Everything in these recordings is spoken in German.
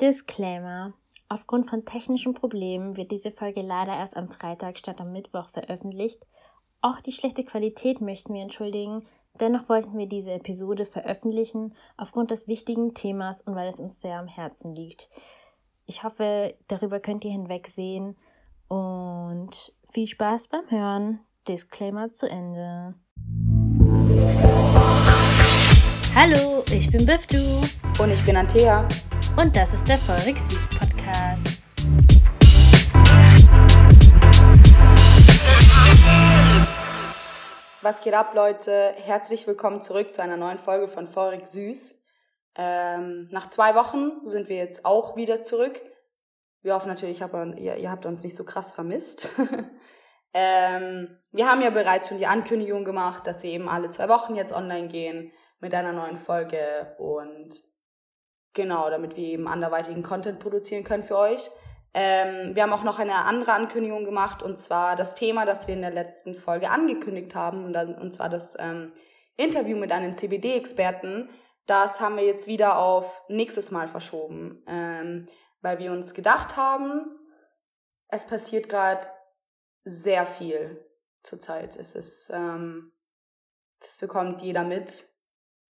Disclaimer. Aufgrund von technischen Problemen wird diese Folge leider erst am Freitag statt am Mittwoch veröffentlicht. Auch die schlechte Qualität möchten wir entschuldigen. Dennoch wollten wir diese Episode veröffentlichen aufgrund des wichtigen Themas und weil es uns sehr am Herzen liegt. Ich hoffe, darüber könnt ihr hinwegsehen und viel Spaß beim Hören. Disclaimer zu Ende. Hallo, ich bin Biftu. Und ich bin Antea. Und das ist der Feurig Süß Podcast. Was geht ab, Leute? Herzlich willkommen zurück zu einer neuen Folge von Feurig Süß. Ähm, nach zwei Wochen sind wir jetzt auch wieder zurück. Wir hoffen natürlich, ihr, ihr habt uns nicht so krass vermisst. ähm, wir haben ja bereits schon die Ankündigung gemacht, dass wir eben alle zwei Wochen jetzt online gehen mit einer neuen Folge und genau, damit wir eben anderweitigen Content produzieren können für euch. Ähm, wir haben auch noch eine andere Ankündigung gemacht und zwar das Thema, das wir in der letzten Folge angekündigt haben und, das, und zwar das ähm, Interview mit einem CBD-Experten. Das haben wir jetzt wieder auf nächstes Mal verschoben, ähm, weil wir uns gedacht haben, es passiert gerade sehr viel zurzeit. Es ist, ähm, das bekommt jeder mit.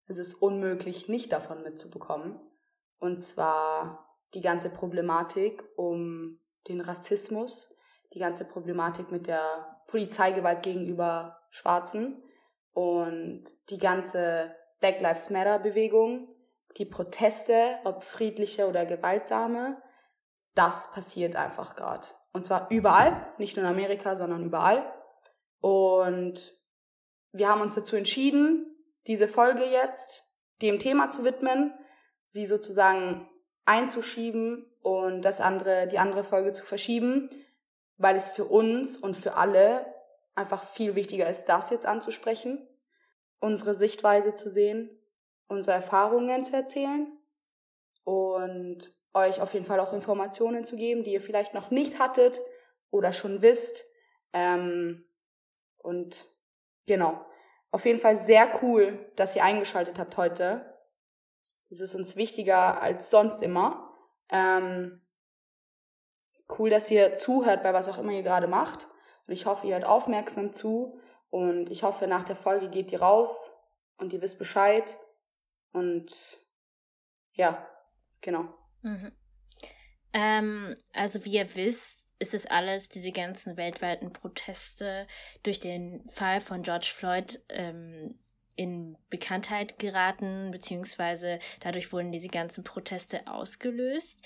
Es ist unmöglich, nicht davon mitzubekommen. Und zwar die ganze Problematik um den Rassismus, die ganze Problematik mit der Polizeigewalt gegenüber Schwarzen und die ganze Black Lives Matter Bewegung, die Proteste, ob friedliche oder gewaltsame, das passiert einfach gerade. Und zwar überall, nicht nur in Amerika, sondern überall. Und wir haben uns dazu entschieden, diese Folge jetzt dem Thema zu widmen, sie sozusagen einzuschieben und das andere, die andere Folge zu verschieben, weil es für uns und für alle einfach viel wichtiger ist, das jetzt anzusprechen, unsere Sichtweise zu sehen, unsere Erfahrungen zu erzählen und euch auf jeden Fall auch Informationen zu geben, die ihr vielleicht noch nicht hattet oder schon wisst. Ähm, und genau, auf jeden Fall sehr cool, dass ihr eingeschaltet habt heute. Das ist uns wichtiger als sonst immer. Ähm, cool, dass ihr zuhört bei was auch immer ihr gerade macht. Und ich hoffe, ihr hört aufmerksam zu. Und ich hoffe, nach der Folge geht ihr raus und ihr wisst Bescheid. Und ja, genau. Mhm. Ähm, also wie ihr wisst, ist es alles, diese ganzen weltweiten Proteste durch den Fall von George Floyd ähm, in Bekanntheit geraten, beziehungsweise dadurch wurden diese ganzen Proteste ausgelöst.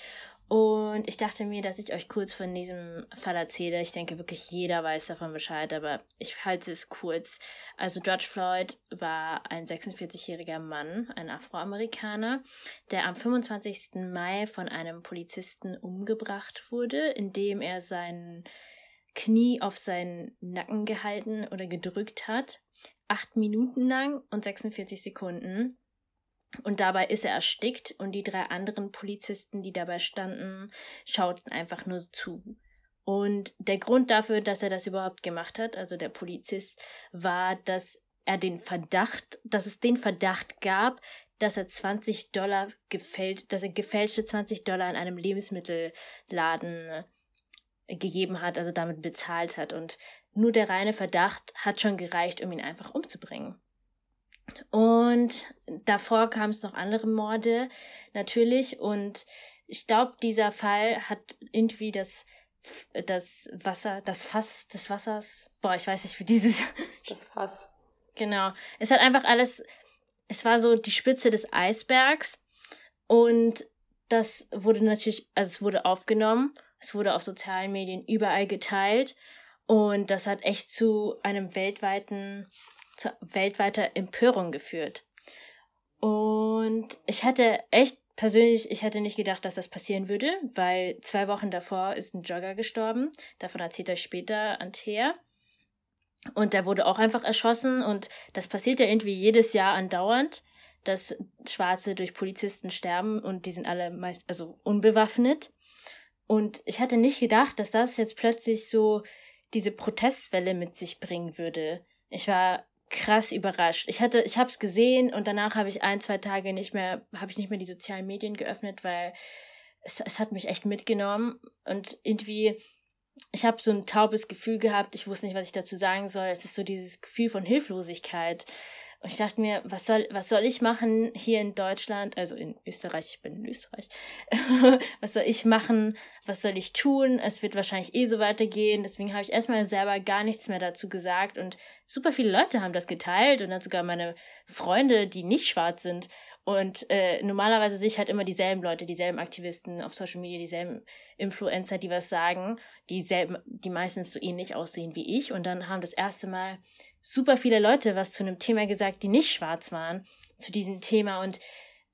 Und ich dachte mir, dass ich euch kurz von diesem Fall erzähle. Ich denke wirklich jeder weiß davon Bescheid, aber ich halte es kurz. Also George Floyd war ein 46-jähriger Mann, ein Afroamerikaner, der am 25. Mai von einem Polizisten umgebracht wurde, indem er sein Knie auf seinen Nacken gehalten oder gedrückt hat. Acht Minuten lang und 46 Sekunden. Und dabei ist er erstickt und die drei anderen Polizisten, die dabei standen, schauten einfach nur zu. Und der Grund dafür, dass er das überhaupt gemacht hat, also der Polizist, war, dass er den Verdacht, dass es den Verdacht gab, dass er 20 Dollar gefälscht, dass er gefälschte 20 Dollar in einem Lebensmittelladen gegeben hat, also damit bezahlt hat. Und nur der reine Verdacht hat schon gereicht, um ihn einfach umzubringen. Und davor kam es noch andere Morde, natürlich. Und ich glaube, dieser Fall hat irgendwie das, das Wasser, das Fass des Wassers. Boah, ich weiß nicht, wie dieses. Das Fass. Genau. Es hat einfach alles. Es war so die Spitze des Eisbergs. Und das wurde natürlich, also es wurde aufgenommen. Es wurde auf sozialen Medien überall geteilt. Und das hat echt zu einem weltweiten zu weltweiter Empörung geführt. Und ich hatte echt persönlich, ich hätte nicht gedacht, dass das passieren würde, weil zwei Wochen davor ist ein Jogger gestorben. Davon erzählt euch später Antea. Und der wurde auch einfach erschossen und das passiert ja irgendwie jedes Jahr andauernd, dass Schwarze durch Polizisten sterben und die sind alle meist, also unbewaffnet. Und ich hatte nicht gedacht, dass das jetzt plötzlich so diese Protestwelle mit sich bringen würde. Ich war krass überrascht. Ich hatte, ich habe es gesehen und danach habe ich ein, zwei Tage nicht mehr, habe ich nicht mehr die sozialen Medien geöffnet, weil es, es hat mich echt mitgenommen und irgendwie, ich habe so ein taubes Gefühl gehabt, ich wusste nicht, was ich dazu sagen soll. Es ist so dieses Gefühl von Hilflosigkeit. Und ich dachte mir, was soll, was soll ich machen hier in Deutschland, also in Österreich, ich bin in Österreich, was soll ich machen, was soll ich tun? Es wird wahrscheinlich eh so weitergehen. Deswegen habe ich erstmal selber gar nichts mehr dazu gesagt. Und super viele Leute haben das geteilt und dann sogar meine Freunde, die nicht schwarz sind. Und äh, normalerweise sehe ich halt immer dieselben Leute, dieselben Aktivisten auf Social Media, dieselben Influencer, die was sagen, dieselben, die meistens so ähnlich aussehen wie ich. Und dann haben das erste Mal super viele Leute was zu einem Thema gesagt, die nicht schwarz waren, zu diesem Thema. Und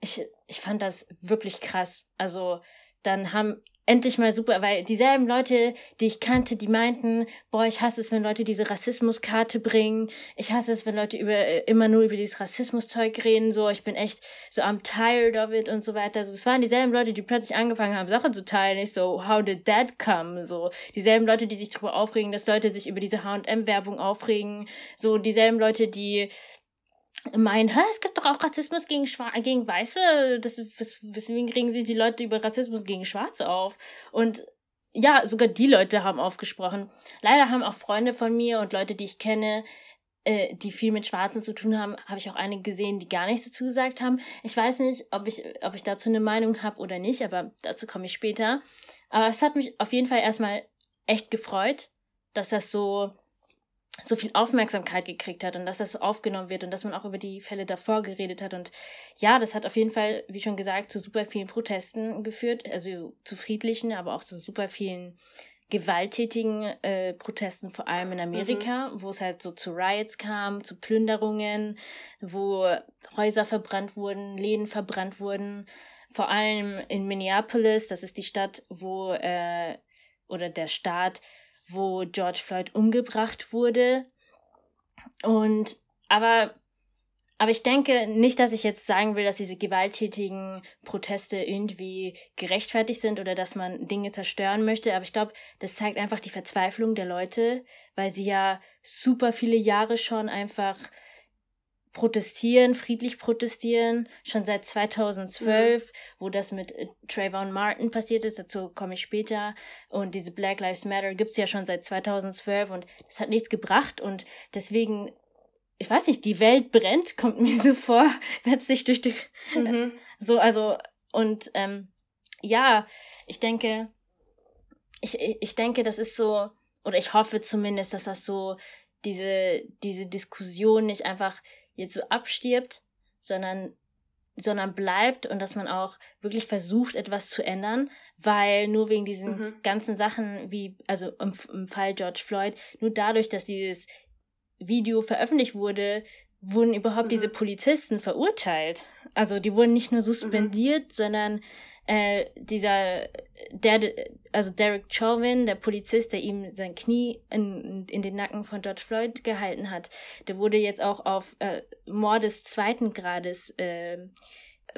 ich, ich fand das wirklich krass. Also dann haben endlich mal super, weil dieselben Leute, die ich kannte, die meinten, boah, ich hasse es, wenn Leute diese Rassismuskarte bringen. Ich hasse es, wenn Leute über äh, immer nur über dieses Rassismuszeug reden, so, ich bin echt so I'm tired of it und so weiter. Also es waren dieselben Leute, die plötzlich angefangen haben, Sachen zu teilen. Ich so, how did that come? So, dieselben Leute, die sich darüber aufregen, dass Leute sich über diese H&M-Werbung aufregen. So, dieselben Leute, die meinen, es gibt doch auch Rassismus gegen, Schwa gegen Weiße. Das, weswegen regen sich die Leute über Rassismus gegen Schwarze auf? Und ja, sogar die Leute haben aufgesprochen. Leider haben auch Freunde von mir und Leute, die ich kenne, äh, die viel mit Schwarzen zu tun haben, habe ich auch einige gesehen, die gar nichts dazu gesagt haben. Ich weiß nicht, ob ich, ob ich dazu eine Meinung habe oder nicht, aber dazu komme ich später. Aber es hat mich auf jeden Fall erstmal echt gefreut, dass das so so viel Aufmerksamkeit gekriegt hat und dass das so aufgenommen wird und dass man auch über die Fälle davor geredet hat. Und ja, das hat auf jeden Fall, wie schon gesagt, zu super vielen Protesten geführt, also zu friedlichen, aber auch zu super vielen gewalttätigen äh, Protesten, vor allem in Amerika, mhm. wo es halt so zu Riots kam, zu Plünderungen, wo Häuser verbrannt wurden, Läden verbrannt wurden. Vor allem in Minneapolis, das ist die Stadt, wo, äh, oder der Staat, wo George Floyd umgebracht wurde. Und aber aber ich denke nicht, dass ich jetzt sagen will, dass diese gewalttätigen Proteste irgendwie gerechtfertigt sind oder dass man Dinge zerstören möchte. Aber ich glaube, das zeigt einfach die Verzweiflung der Leute, weil sie ja super viele Jahre schon einfach protestieren, friedlich protestieren, schon seit 2012, mhm. wo das mit äh, Trayvon Martin passiert ist, dazu komme ich später. Und diese Black Lives Matter gibt's ja schon seit 2012 und das hat nichts gebracht und deswegen, ich weiß nicht, die Welt brennt, kommt mir so vor, es sich durch die, mhm. so, also, und ähm, ja, ich denke, ich, ich denke, das ist so, oder ich hoffe zumindest, dass das so diese, diese Diskussion nicht einfach jetzt so abstirbt, sondern sondern bleibt und dass man auch wirklich versucht, etwas zu ändern, weil nur wegen diesen mhm. ganzen Sachen wie, also im, im Fall George Floyd, nur dadurch, dass dieses Video veröffentlicht wurde, wurden überhaupt mhm. diese Polizisten verurteilt. Also die wurden nicht nur suspendiert, mhm. sondern äh, dieser, der, also Derek Chauvin, der Polizist, der ihm sein Knie in, in den Nacken von George Floyd gehalten hat, der wurde jetzt auch auf äh, Mord des zweiten Grades äh,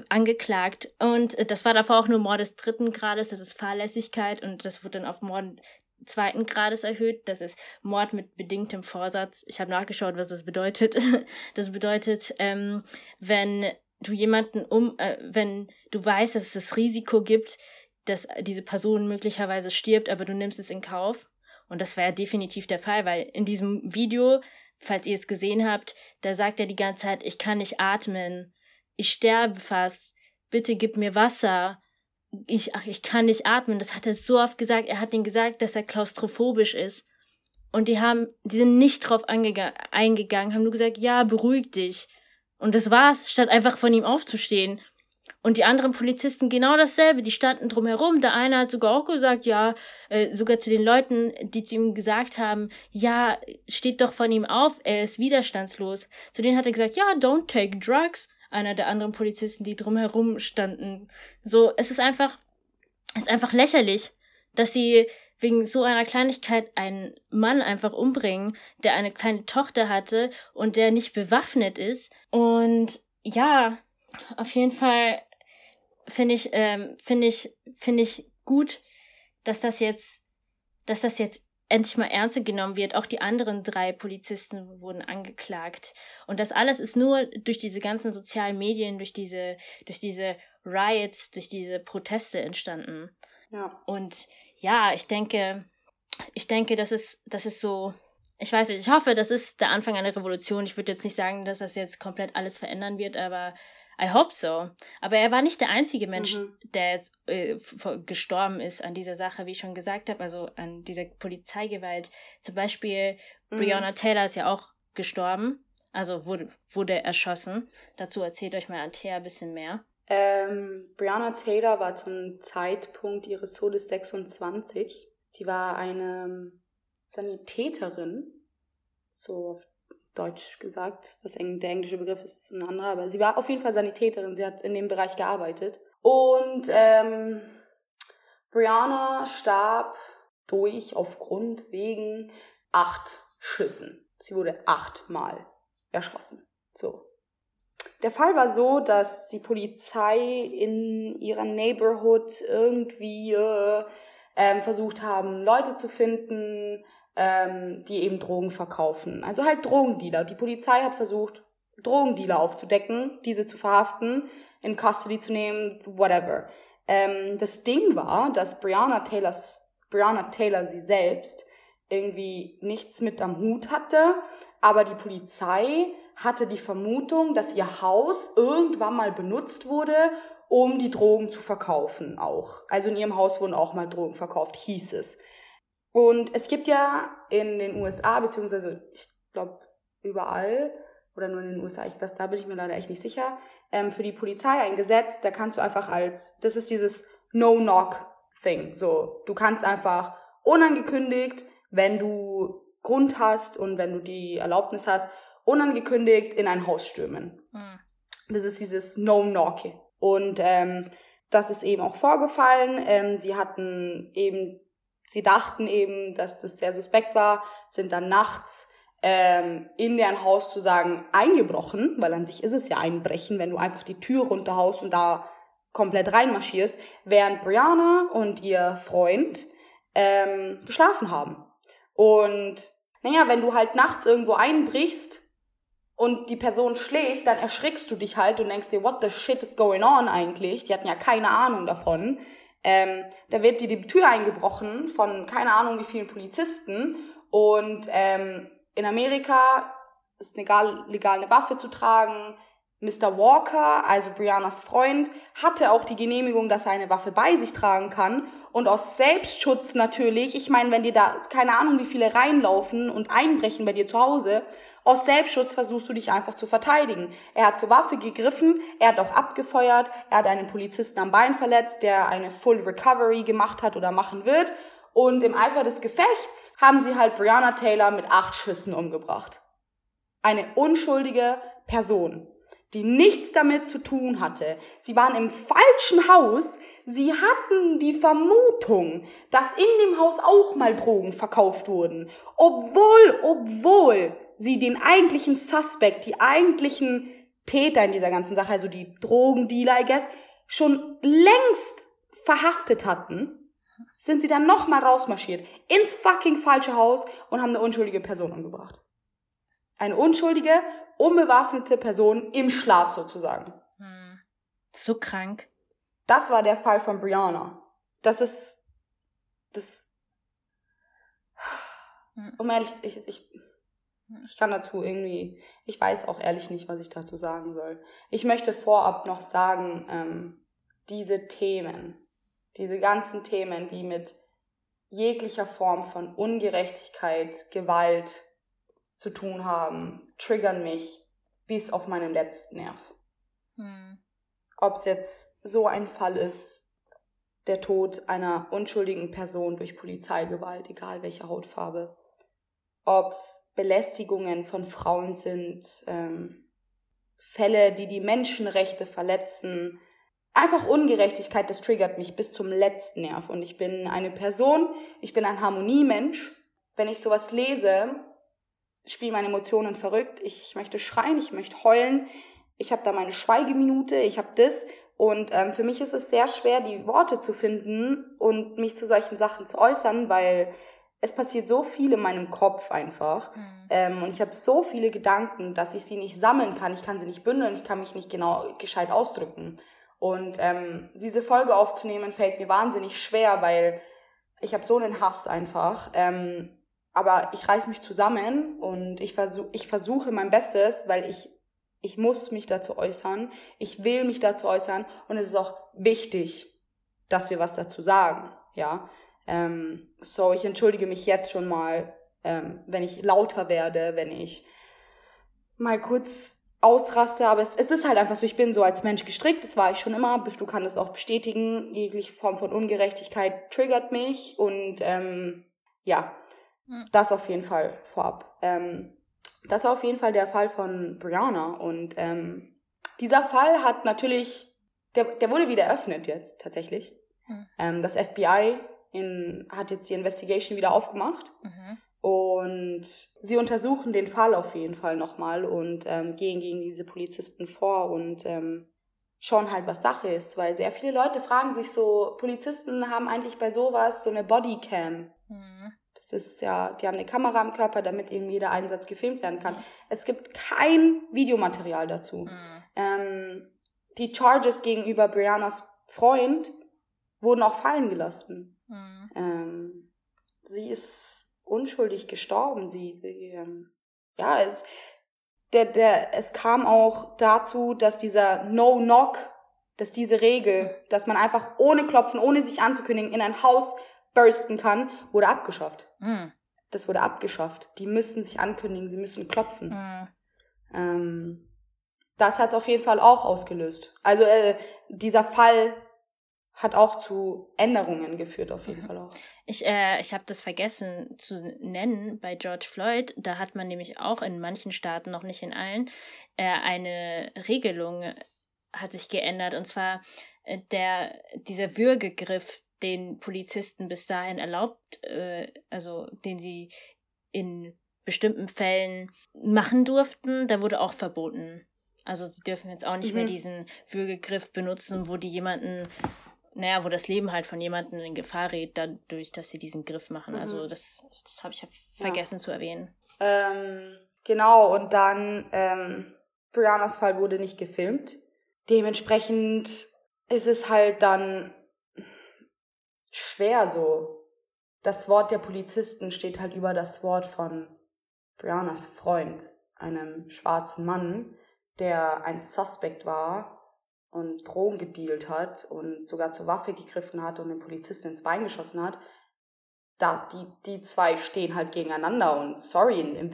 angeklagt. Und äh, das war davor auch nur Mord des dritten Grades, das ist Fahrlässigkeit und das wurde dann auf Mord zweiten Grades erhöht. Das ist Mord mit bedingtem Vorsatz. Ich habe nachgeschaut, was das bedeutet. Das bedeutet, ähm, wenn du jemanden um, äh, wenn du weißt, dass es das Risiko gibt, dass diese Person möglicherweise stirbt, aber du nimmst es in Kauf. Und das war ja definitiv der Fall, weil in diesem Video, falls ihr es gesehen habt, da sagt er die ganze Zeit, ich kann nicht atmen, ich sterbe fast, bitte gib mir Wasser, ich, ach, ich kann nicht atmen. Das hat er so oft gesagt. Er hat ihnen gesagt, dass er klaustrophobisch ist. Und die haben, die sind nicht drauf eingegangen, haben nur gesagt, ja, beruhig dich. Und das war's, statt einfach von ihm aufzustehen. Und die anderen Polizisten genau dasselbe, die standen drumherum. Der eine hat sogar auch gesagt, ja, äh, sogar zu den Leuten, die zu ihm gesagt haben, ja, steht doch von ihm auf, er ist widerstandslos. Zu denen hat er gesagt, ja, don't take drugs. Einer der anderen Polizisten, die drumherum standen. So, es ist einfach, es ist einfach lächerlich, dass sie wegen so einer Kleinigkeit einen Mann einfach umbringen, der eine kleine Tochter hatte und der nicht bewaffnet ist. Und ja, auf jeden Fall finde ich, ähm, finde ich, finde ich gut, dass das jetzt, dass das jetzt endlich mal ernst genommen wird. Auch die anderen drei Polizisten wurden angeklagt. Und das alles ist nur durch diese ganzen sozialen Medien, durch diese, durch diese Riots, durch diese Proteste entstanden. Ja. Und ja, ich denke, ich denke, das ist, das ist so, ich weiß nicht, ich hoffe, das ist der Anfang einer Revolution. Ich würde jetzt nicht sagen, dass das jetzt komplett alles verändern wird, aber I hope so. Aber er war nicht der einzige Mensch, mhm. der jetzt äh, gestorben ist an dieser Sache, wie ich schon gesagt habe, also an dieser Polizeigewalt. Zum Beispiel mhm. Breonna Taylor ist ja auch gestorben, also wurde, wurde erschossen. Dazu erzählt euch mal Antea ein bisschen mehr. Ähm, Breonna Taylor war zum Zeitpunkt ihres Todes 26. Sie war eine Sanitäterin, so auf Deutsch gesagt. Das, der englische Begriff ist ein anderer, aber sie war auf jeden Fall Sanitäterin. Sie hat in dem Bereich gearbeitet. Und ähm, Brianna starb durch, aufgrund, wegen acht Schüssen. Sie wurde achtmal erschossen. So. Der Fall war so, dass die Polizei in ihrer Neighborhood irgendwie äh, ähm, versucht haben, Leute zu finden, ähm, die eben Drogen verkaufen. Also halt Drogendealer. Die Polizei hat versucht, Drogendealer aufzudecken, diese zu verhaften, in Custody zu nehmen, whatever. Ähm, das Ding war, dass Brianna Taylors, Brianna Taylor sie selbst irgendwie nichts mit am Hut hatte, aber die Polizei hatte die Vermutung, dass ihr Haus irgendwann mal benutzt wurde, um die Drogen zu verkaufen auch. Also in ihrem Haus wurden auch mal Drogen verkauft, hieß es. Und es gibt ja in den USA, beziehungsweise ich glaube überall, oder nur in den USA, ich, das, da bin ich mir leider echt nicht sicher, ähm, für die Polizei ein Gesetz, da kannst du einfach als, das ist dieses No-Knock-Thing. So, du kannst einfach unangekündigt, wenn du Grund hast und wenn du die Erlaubnis hast, unangekündigt in ein Haus stürmen. Mhm. Das ist dieses No-Knock. Und ähm, das ist eben auch vorgefallen. Ähm, sie hatten eben sie dachten eben, dass das sehr suspekt war, sind dann nachts ähm, in deren Haus zu sagen eingebrochen, weil an sich ist es ja einbrechen, wenn du einfach die Tür runterhaust und da komplett reinmarschierst, während Brianna und ihr Freund ähm, geschlafen haben. Und naja, wenn du halt nachts irgendwo einbrichst und die Person schläft, dann erschrickst du dich halt und denkst dir, what the shit is going on eigentlich? Die hatten ja keine Ahnung davon. Ähm, da wird dir die Tür eingebrochen von keine Ahnung wie vielen Polizisten und ähm, in Amerika ist legal, legal eine Waffe zu tragen. Mr. Walker, also Briannas Freund, hatte auch die Genehmigung, dass er eine Waffe bei sich tragen kann. Und aus Selbstschutz natürlich, ich meine, wenn dir da keine Ahnung, wie viele reinlaufen und einbrechen bei dir zu Hause, aus Selbstschutz versuchst du dich einfach zu verteidigen. Er hat zur Waffe gegriffen, er hat auch abgefeuert, er hat einen Polizisten am Bein verletzt, der eine Full Recovery gemacht hat oder machen wird. Und im Eifer des Gefechts haben sie halt Brianna Taylor mit acht Schüssen umgebracht. Eine unschuldige Person, die nichts damit zu tun hatte. Sie waren im falschen Haus. Sie hatten die Vermutung, dass in dem Haus auch mal Drogen verkauft wurden. Obwohl, obwohl sie den eigentlichen Suspect, die eigentlichen Täter in dieser ganzen Sache, also die Drogendealer, I guess, schon längst verhaftet hatten, sind sie dann nochmal rausmarschiert ins fucking falsche Haus und haben eine unschuldige Person umgebracht. Eine unschuldige, unbewaffnete Person im Schlaf sozusagen. Hm. So krank. Das war der Fall von Brianna. Das ist, das, hm. um ehrlich, ich, ich, ich kann dazu irgendwie, ich weiß auch ehrlich nicht, was ich dazu sagen soll. Ich möchte vorab noch sagen, ähm, diese Themen, diese ganzen Themen, die mit jeglicher Form von Ungerechtigkeit, Gewalt zu tun haben, triggern mich bis auf meinen letzten Nerv. Hm. Ob es jetzt so ein Fall ist, der Tod einer unschuldigen Person durch Polizeigewalt, egal welche Hautfarbe, ob es Belästigungen von Frauen sind, ähm, Fälle, die die Menschenrechte verletzen. Einfach Ungerechtigkeit, das triggert mich bis zum letzten Nerv. Und ich bin eine Person, ich bin ein Harmoniemensch. Wenn ich sowas lese, spielen meine Emotionen verrückt. Ich möchte schreien, ich möchte heulen. Ich habe da meine Schweigeminute, ich habe das. Und ähm, für mich ist es sehr schwer, die Worte zu finden und mich zu solchen Sachen zu äußern, weil es passiert so viel in meinem Kopf einfach. Mhm. Ähm, und ich habe so viele Gedanken, dass ich sie nicht sammeln kann. Ich kann sie nicht bündeln, ich kann mich nicht genau gescheit ausdrücken. Und ähm, diese Folge aufzunehmen fällt mir wahnsinnig schwer, weil ich habe so einen Hass einfach. Ähm, aber ich reiß mich zusammen und ich, versuch, ich versuche mein Bestes, weil ich, ich muss mich dazu äußern. Ich will mich dazu äußern und es ist auch wichtig, dass wir was dazu sagen. Ja, ähm, so ich entschuldige mich jetzt schon mal, ähm, wenn ich lauter werde, wenn ich mal kurz ausraste, aber es, es ist halt einfach so, ich bin so als Mensch gestrickt, das war ich schon immer, du kannst es auch bestätigen, jegliche Form von Ungerechtigkeit triggert mich und ähm, ja, hm. das auf jeden Fall vorab. Ähm, das war auf jeden Fall der Fall von Brianna und ähm, dieser Fall hat natürlich, der, der wurde wieder eröffnet jetzt tatsächlich. Mhm. Ähm, das FBI in, hat jetzt die Investigation wieder aufgemacht. Mhm. Und sie untersuchen den Fall auf jeden Fall nochmal und ähm, gehen gegen diese Polizisten vor und ähm, schauen halt, was Sache ist. Weil sehr viele Leute fragen sich so, Polizisten haben eigentlich bei sowas so eine Bodycam. Mhm. Das ist ja, die haben eine Kamera am Körper, damit eben jeder Einsatz gefilmt werden kann. Es gibt kein Videomaterial dazu. Mhm. Ähm, die Charges gegenüber Briannas Freund wurden auch fallen gelassen. Mhm. Ähm, sie ist unschuldig gestorben. Sie, sie ähm, ja, es, der, der, es kam auch dazu, dass dieser No-Knock, dass diese Regel, dass man einfach ohne Klopfen, ohne sich anzukündigen, in ein Haus bursten kann, wurde abgeschafft. Mhm. Das wurde abgeschafft. Die müssen sich ankündigen, sie müssen klopfen. Mhm. Ähm, das hat es auf jeden Fall auch ausgelöst. Also äh, dieser Fall hat auch zu Änderungen geführt, auf jeden mhm. Fall auch. Ich, äh, ich habe das vergessen zu nennen bei George Floyd. Da hat man nämlich auch in manchen Staaten, noch nicht in allen, äh, eine Regelung hat sich geändert. Und zwar äh, der, dieser Würgegriff, den Polizisten bis dahin erlaubt, äh, also den sie in bestimmten Fällen machen durften, da wurde auch verboten. Also sie dürfen jetzt auch nicht mhm. mehr diesen Würgegriff benutzen, wo die jemanden naja, wo das Leben halt von jemandem in Gefahr rät, dadurch, dass sie diesen Griff machen. Mhm. Also das, das habe ich ja vergessen ja. zu erwähnen. Ähm, genau, und dann, ähm, Briannas Fall wurde nicht gefilmt. Dementsprechend ist es halt dann schwer so. Das Wort der Polizisten steht halt über das Wort von Briannas Freund, einem schwarzen Mann, der ein Suspect war und Drogen gedealt hat und sogar zur Waffe gegriffen hat und den Polizisten ins Bein geschossen hat, da die, die zwei stehen halt gegeneinander und sorry, im, im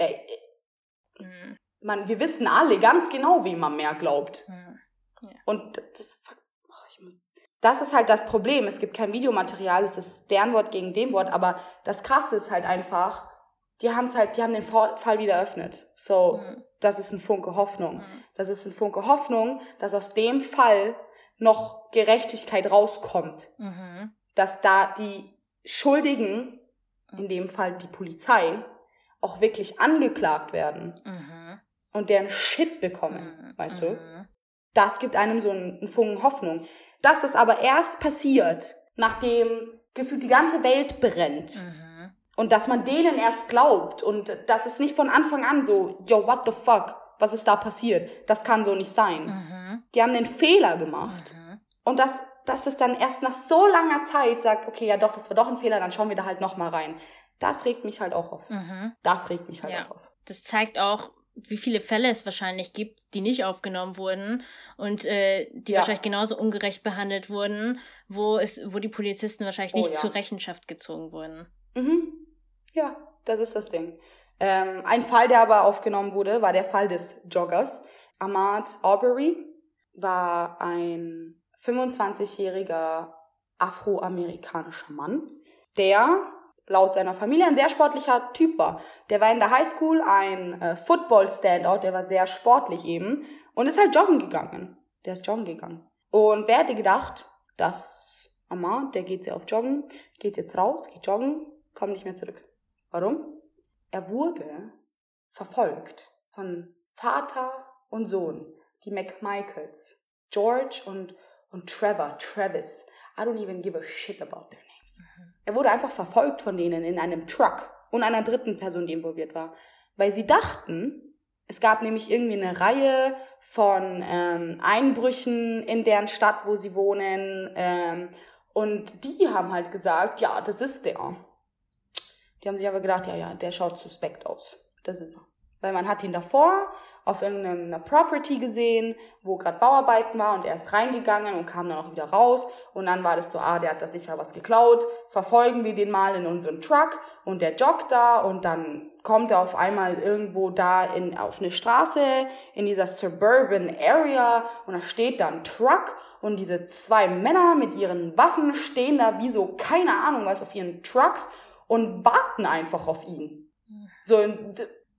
mhm. man, wir wissen alle ganz genau, wem man mehr glaubt. Mhm. Ja. Und das, oh, ich muss, das ist halt das Problem. Es gibt kein Videomaterial, es ist deren Wort gegen dem Wort, aber das Krasse ist halt einfach, die haben es halt, die haben den Fall wieder eröffnet. So, mhm. das ist ein Funke Hoffnung. Mhm. Das ist ein Funke Hoffnung, dass aus dem Fall noch Gerechtigkeit rauskommt. Mhm. Dass da die Schuldigen, in dem Fall die Polizei, auch wirklich angeklagt werden mhm. und deren Shit bekommen, mhm. weißt du? Mhm. Das gibt einem so einen Funken Hoffnung. Dass das aber erst passiert, nachdem gefühlt die ganze Welt brennt. Und dass man denen erst glaubt und dass es nicht von Anfang an so, yo, what the fuck, was ist da passiert? Das kann so nicht sein. Mhm. Die haben den Fehler gemacht. Mhm. Und das, dass es dann erst nach so langer Zeit sagt, okay, ja doch, das war doch ein Fehler, dann schauen wir da halt nochmal rein. Das regt mich halt auch auf. Mhm. Das regt mich halt ja. auch auf. Das zeigt auch, wie viele Fälle es wahrscheinlich gibt, die nicht aufgenommen wurden und äh, die ja. wahrscheinlich genauso ungerecht behandelt wurden, wo es, wo die Polizisten wahrscheinlich nicht oh, ja. zur Rechenschaft gezogen wurden. Mhm. Ja, das ist das Ding. Ähm, ein Fall, der aber aufgenommen wurde, war der Fall des Joggers. Ahmad Aubrey war ein 25-jähriger afroamerikanischer Mann, der laut seiner Familie ein sehr sportlicher Typ war. Der war in der Highschool ein äh, Football-Standout, der war sehr sportlich eben und ist halt joggen gegangen. Der ist joggen gegangen. Und wer hätte gedacht, dass Ahmad, der geht sehr auf Joggen, geht jetzt raus, geht joggen, kommt nicht mehr zurück. Warum? Er wurde verfolgt von Vater und Sohn, die McMichaels, George und und Trevor, Travis. I don't even give a shit about their names. Mhm. Er wurde einfach verfolgt von denen in einem Truck und einer dritten Person, die involviert war. Weil sie dachten, es gab nämlich irgendwie eine Reihe von ähm, Einbrüchen in deren Stadt, wo sie wohnen. Ähm, und die haben halt gesagt, ja, das ist der. Die haben sich aber gedacht, ja, ja, der schaut suspekt aus. Das ist er. Weil man hat ihn davor auf irgendeiner Property gesehen, wo gerade Bauarbeiten war und er ist reingegangen und kam dann auch wieder raus. Und dann war das so, ah, der hat da sicher was geklaut. Verfolgen wir den mal in unserem Truck und der joggt da und dann kommt er auf einmal irgendwo da in, auf eine Straße in dieser suburban area und da steht da ein Truck und diese zwei Männer mit ihren Waffen stehen da wie so, keine Ahnung was, auf ihren Trucks und warten einfach auf ihn. Mhm. So,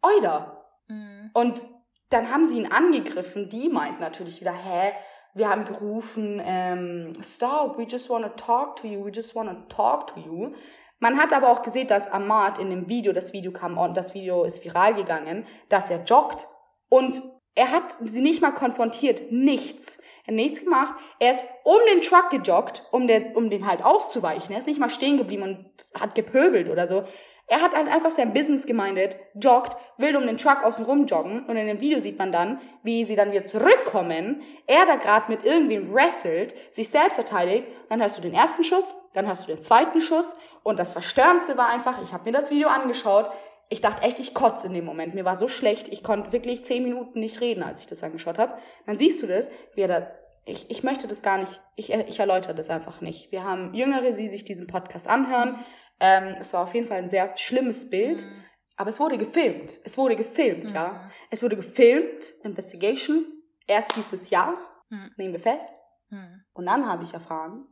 Euda. Mhm. Und dann haben sie ihn angegriffen. Die meint natürlich wieder, hä, wir haben gerufen, ähm, stop, we just want to talk to you, we just want to talk to you. Man hat aber auch gesehen, dass Ahmad in dem Video, das Video kam und das Video ist viral gegangen, dass er joggt und er hat sie nicht mal konfrontiert, nichts. Er hat nichts gemacht. Er ist um den Truck gejoggt, um, der, um den halt auszuweichen. Er ist nicht mal stehen geblieben und hat gepöbelt oder so. Er hat halt einfach sein Business gemeindet, joggt, will um den Truck außen rum joggen und in dem Video sieht man dann, wie sie dann wieder zurückkommen, er da gerade mit irgendwem wrestelt, sich selbst verteidigt, dann hast du den ersten Schuss, dann hast du den zweiten Schuss und das Verstörendste war einfach, ich habe mir das Video angeschaut, ich dachte echt, ich kotze in dem Moment. Mir war so schlecht, ich konnte wirklich zehn Minuten nicht reden, als ich das angeschaut habe. Dann siehst du das, wie er da ich, ich möchte das gar nicht, ich, ich erläutere das einfach nicht. Wir haben Jüngere, die sich diesen Podcast anhören. Ähm, es war auf jeden Fall ein sehr schlimmes Bild. Mhm. Aber es wurde gefilmt. Es wurde gefilmt, mhm. ja. Es wurde gefilmt, Investigation. Erst hieß es ja, mhm. nehmen wir fest. Mhm. Und dann habe ich erfahren,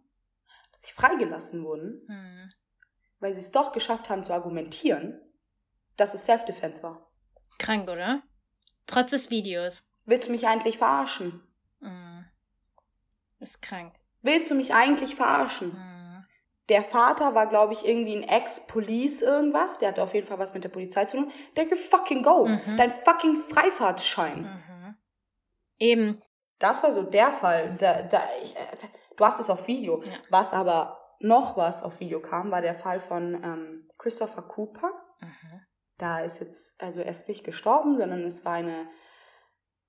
dass sie freigelassen wurden, mhm. weil sie es doch geschafft haben zu argumentieren, dass es Self-Defense war. Krank, oder? Trotz des Videos. Willst du mich eigentlich verarschen? Mhm. Ist krank. Willst du mich eigentlich verarschen? Mhm. Der Vater war, glaube ich, irgendwie ein Ex-Police irgendwas. Der hatte auf jeden Fall was mit der Polizei zu tun. Der could fucking go. Mhm. Dein fucking Freifahrtsschein. Mhm. Eben. Das war so der Fall. Da, da, du hast es auf Video. Ja. Was aber noch was auf Video kam, war der Fall von ähm, Christopher Cooper. Mhm. Da ist jetzt, also er ist nicht gestorben, sondern es war eine,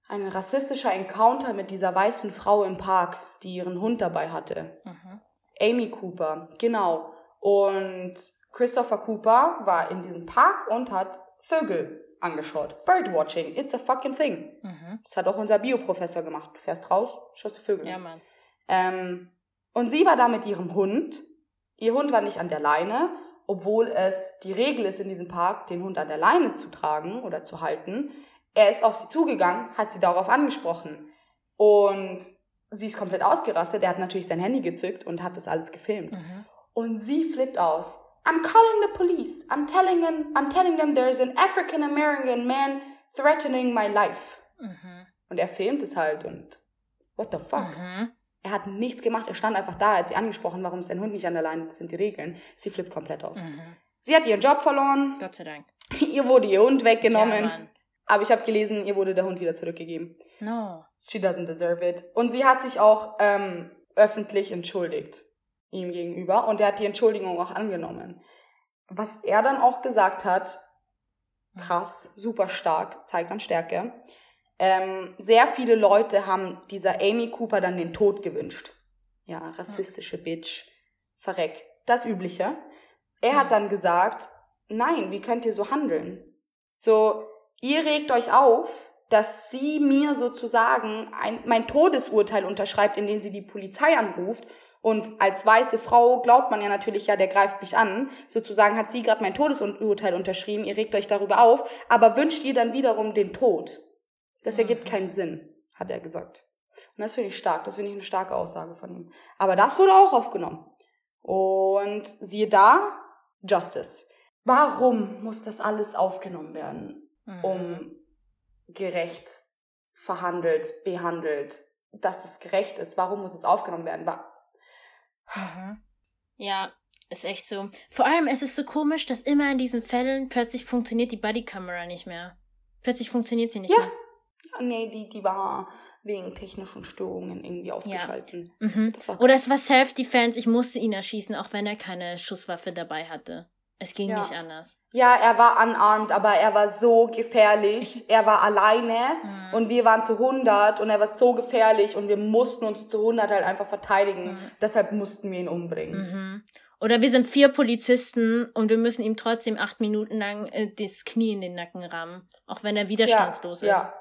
ein rassistischer Encounter mit dieser weißen Frau im Park, die ihren Hund dabei hatte. Mhm. Amy Cooper, genau. Und Christopher Cooper war in diesem Park und hat Vögel angeschaut. Birdwatching, it's a fucking thing. Mhm. Das hat auch unser Bioprofessor gemacht. Du fährst raus, schaust du Vögel. Ja, Mann. Ähm, und sie war da mit ihrem Hund. Ihr Hund war nicht an der Leine, obwohl es die Regel ist in diesem Park, den Hund an der Leine zu tragen oder zu halten. Er ist auf sie zugegangen, hat sie darauf angesprochen. Und sie ist komplett ausgerastet. Er hat natürlich sein Handy gezückt und hat das alles gefilmt. Mhm. Und sie flippt aus. I'm calling the police. I'm telling them, I'm telling them there's an African American man threatening my life. Mhm. Und er filmt es halt und what the fuck? Mhm. Er hat nichts gemacht. Er stand einfach da, hat sie angesprochen, warum ist sein Hund nicht an der Leine? Das sind die Regeln. Sie flippt komplett aus. Mhm. Sie hat ihren Job verloren. Gott sei Dank. Ihr wurde ihr Hund weggenommen. Ja, aber ich habe gelesen, ihr wurde der Hund wieder zurückgegeben. No. She doesn't deserve it. Und sie hat sich auch ähm, öffentlich entschuldigt ihm gegenüber und er hat die Entschuldigung auch angenommen. Was er dann auch gesagt hat, krass, super stark, zeigt an Stärke. Ähm, sehr viele Leute haben dieser Amy Cooper dann den Tod gewünscht. Ja, rassistische Bitch, verreck. Das Übliche. Er hat dann gesagt, nein, wie könnt ihr so handeln? So, ihr regt euch auf, dass sie mir sozusagen ein, mein Todesurteil unterschreibt, indem sie die Polizei anruft. Und als weiße Frau glaubt man ja natürlich, ja, der greift mich an. Sozusagen hat sie gerade mein Todesurteil unterschrieben, ihr regt euch darüber auf, aber wünscht ihr dann wiederum den Tod. Das ergibt keinen Sinn, hat er gesagt. Und das finde ich stark, das finde ich eine starke Aussage von ihm. Aber das wurde auch aufgenommen. Und siehe da, Justice. Warum muss das alles aufgenommen werden? mhm. um gerecht verhandelt, behandelt, dass es gerecht ist. Warum muss es aufgenommen werden? Mhm. Ja, ist echt so. Vor allem es ist so komisch, dass immer in diesen Fällen plötzlich funktioniert die Bodykamera nicht mehr. Plötzlich funktioniert sie nicht ja. mehr. Nee, die, die war wegen technischen Störungen irgendwie ausgeschaltet. Ja. Mhm. Oder es war Self-Defense, ich musste ihn erschießen, auch wenn er keine Schusswaffe dabei hatte. Es ging Ja. nicht anders. Ja, er war unarmed, aber er war so gefährlich. Er war alleine Mhm. und wir waren zu 100 und er war so gefährlich und wir mussten uns zu 100 halt einfach verteidigen. Mhm. Deshalb mussten wir ihn umbringen. Mhm. Oder wir sind vier Polizisten und wir müssen ihm trotzdem acht Minuten lang äh, das Knie in den Nacken rammen, auch wenn er widerstandslos ist. Ja,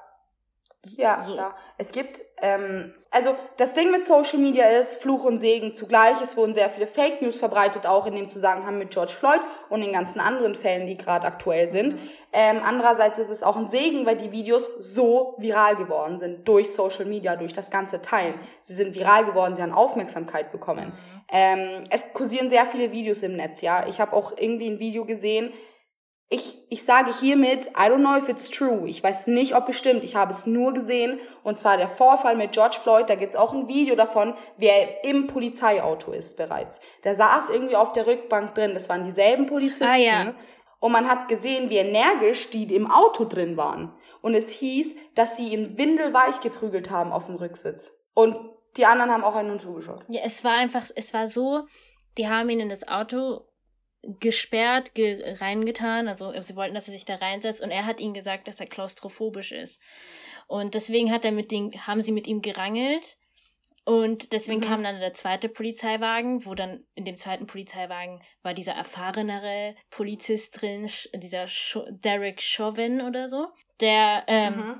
ja, so. klar. Es gibt, ähm, also das Ding mit Social Media ist Fluch und Segen zugleich. Es wurden sehr viele Fake News verbreitet, auch in dem Zusammenhang mit George Floyd und den ganzen anderen Fällen, die gerade aktuell sind. Ähm, andererseits ist es auch ein Segen, weil die Videos so viral geworden sind durch Social Media, durch das ganze Teilen. Sie sind viral geworden, sie haben Aufmerksamkeit bekommen. Ähm, es kursieren sehr viele Videos im Netz, ja. Ich habe auch irgendwie ein Video gesehen, ich, ich sage hiermit, I don't know if it's true. Ich weiß nicht, ob bestimmt. Ich habe es nur gesehen. Und zwar der Vorfall mit George Floyd. Da gibt's auch ein Video davon, wie er im Polizeiauto ist bereits. Der saß irgendwie auf der Rückbank drin. Das waren dieselben Polizisten. Ah, ja. Und man hat gesehen, wie energisch die im Auto drin waren. Und es hieß, dass sie ihn windelweich geprügelt haben auf dem Rücksitz. Und die anderen haben auch einen zugeschaut. Ja, es war einfach, es war so, die haben ihn in das Auto gesperrt, ge reingetan, also sie wollten, dass er sich da reinsetzt und er hat ihnen gesagt, dass er klaustrophobisch ist. Und deswegen hat er mit den, haben sie mit ihm gerangelt und deswegen Mhm. kam dann der zweite Polizeiwagen, wo dann in dem zweiten Polizeiwagen war dieser erfahrenere Polizist drin, dieser Scho Derek Chauvin oder so, der ähm, Mhm.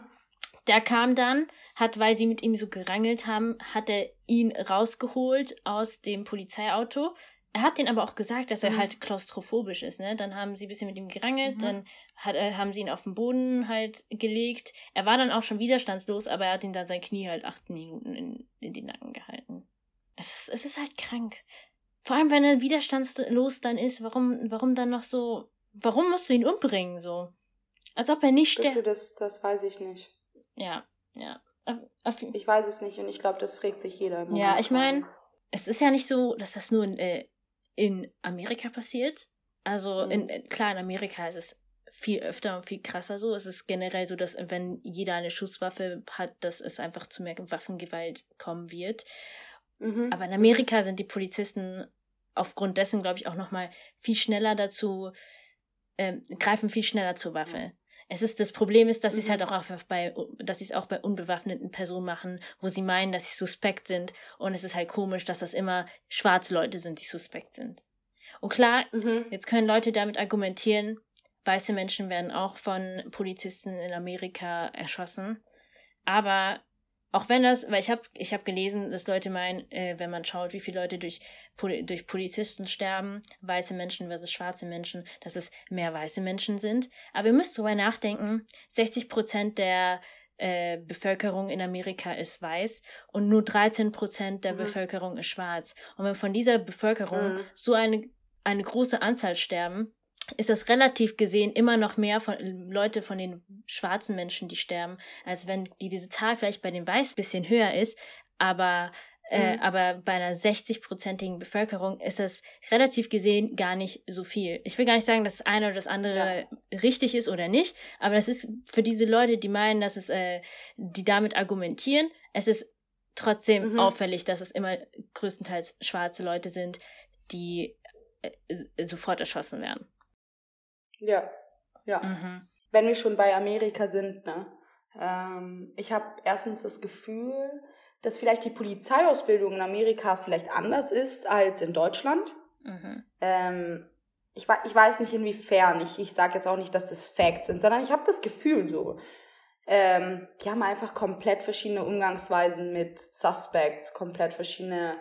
der kam dann, hat, weil sie mit ihm so gerangelt haben, hat er ihn rausgeholt aus dem Polizeiauto. Er hat denen aber auch gesagt, dass er Mhm. halt klaustrophobisch ist, ne? Dann haben sie ein bisschen mit ihm gerangelt, Mhm. dann hat, äh, haben sie ihn auf den Boden halt gelegt. Er war dann auch schon widerstandslos, aber er hat ihn dann sein Knie halt acht Minuten in, in den Nacken gehalten. Es ist, es ist halt krank. Vor allem, wenn er widerstandslos dann ist, warum, warum dann noch so, warum musst du ihn umbringen, so? Als ob er nicht stirbt. das, das weiß ich nicht. Ja, ja. Auf, auf, Ich weiß es nicht und ich glaube, das fragt sich jeder. Ja, ich mein, gerade. es ist ja nicht so, dass das nur in, äh, in Amerika passiert. Also in, Mhm. äh, klar, in Amerika ist es viel öfter und viel krasser so. Es ist generell so, dass wenn jeder eine Schusswaffe hat, dass es einfach zu mehr Waffengewalt kommen wird. Mhm. Aber in Amerika sind die Polizisten aufgrund dessen, glaube ich, auch noch mal viel schneller dazu, ähm, greifen viel schneller zur Waffe. Es ist, das Problem ist, dass sie es Mhm. halt auch einfach bei, dass sie es auch bei unbewaffneten Personen machen, wo sie meinen, dass sie suspekt sind. Und es ist halt komisch, dass das immer schwarze Leute sind, die suspekt sind. Und klar, Mhm. jetzt können Leute damit argumentieren, weiße Menschen werden auch von Polizisten in Amerika erschossen. Aber auch wenn das, weil ich habe ich hab gelesen, dass Leute meinen, äh, wenn man schaut, wie viele Leute durch, Poli durch Polizisten sterben, weiße Menschen versus schwarze Menschen, dass es mehr weiße Menschen sind. Aber ihr müsst darüber nachdenken, 60 Prozent der äh, Bevölkerung in Amerika ist weiß und nur 13 Prozent der Mhm. Bevölkerung ist schwarz. Und wenn von dieser Bevölkerung Mhm. so eine, eine große Anzahl sterben, ist das relativ gesehen immer noch mehr von Leute von den schwarzen Menschen, die sterben, als wenn die diese Zahl vielleicht bei den Weiß bisschen höher ist, aber äh, Mhm. aber bei einer 60-prozentigen Bevölkerung ist das relativ gesehen gar nicht so viel. Ich will gar nicht sagen, dass das eine oder das andere richtig ist oder nicht, aber das ist für diese Leute, die meinen, dass es, äh, die damit argumentieren, es ist trotzdem Mhm. auffällig, dass es immer größtenteils schwarze Leute sind, die äh, sofort erschossen werden. Ja, ja. Mhm. Wenn wir schon bei Amerika sind, ne? Ähm, ich habe erstens das Gefühl, dass vielleicht die Polizeiausbildung in Amerika vielleicht anders ist als in Deutschland. Mhm. Ähm, ich, ich weiß nicht inwiefern. Ich, ich sage jetzt auch nicht, dass das Facts sind, sondern ich habe das Gefühl so. Ähm, die haben einfach komplett verschiedene Umgangsweisen mit Suspects, komplett verschiedene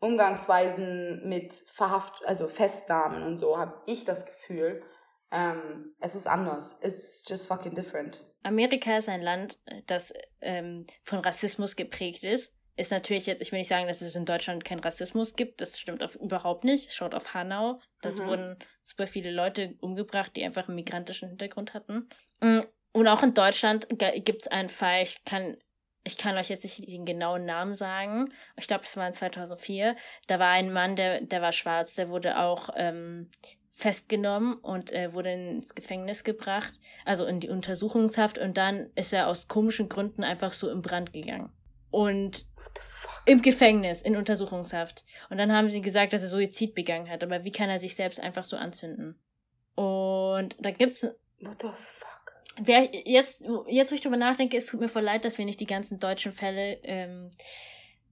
Umgangsweisen mit Verhaft, also Festnahmen und so, habe ich das Gefühl. Ähm, es ist anders. It's just fucking different. Amerika ist ein Land, das ähm, von Rassismus geprägt ist. Ist natürlich jetzt, ich will nicht sagen, dass es in Deutschland keinen Rassismus gibt. Das stimmt auf, überhaupt nicht. Schaut auf Hanau. Da Mhm. wurden super viele Leute umgebracht, die einfach einen migrantischen Hintergrund hatten. Mm, Und auch in Deutschland gibt es einen Fall, ich kann, ich kann euch jetzt nicht den genauen Namen sagen. Ich glaube, es war in 2004. Da war ein Mann, der, der war schwarz, der wurde auch ähm, festgenommen und äh, wurde ins Gefängnis gebracht, also in die Untersuchungshaft und dann ist er aus komischen Gründen einfach so im Brand gegangen. Und im Gefängnis, in Untersuchungshaft. Und dann haben sie gesagt, dass er Suizid begangen hat. Aber wie kann er sich selbst einfach so anzünden? Und da gibt's. What the fuck? Wer jetzt, jetzt, wo ich drüber nachdenke, es tut mir voll leid, dass wir nicht die ganzen deutschen Fälle ähm,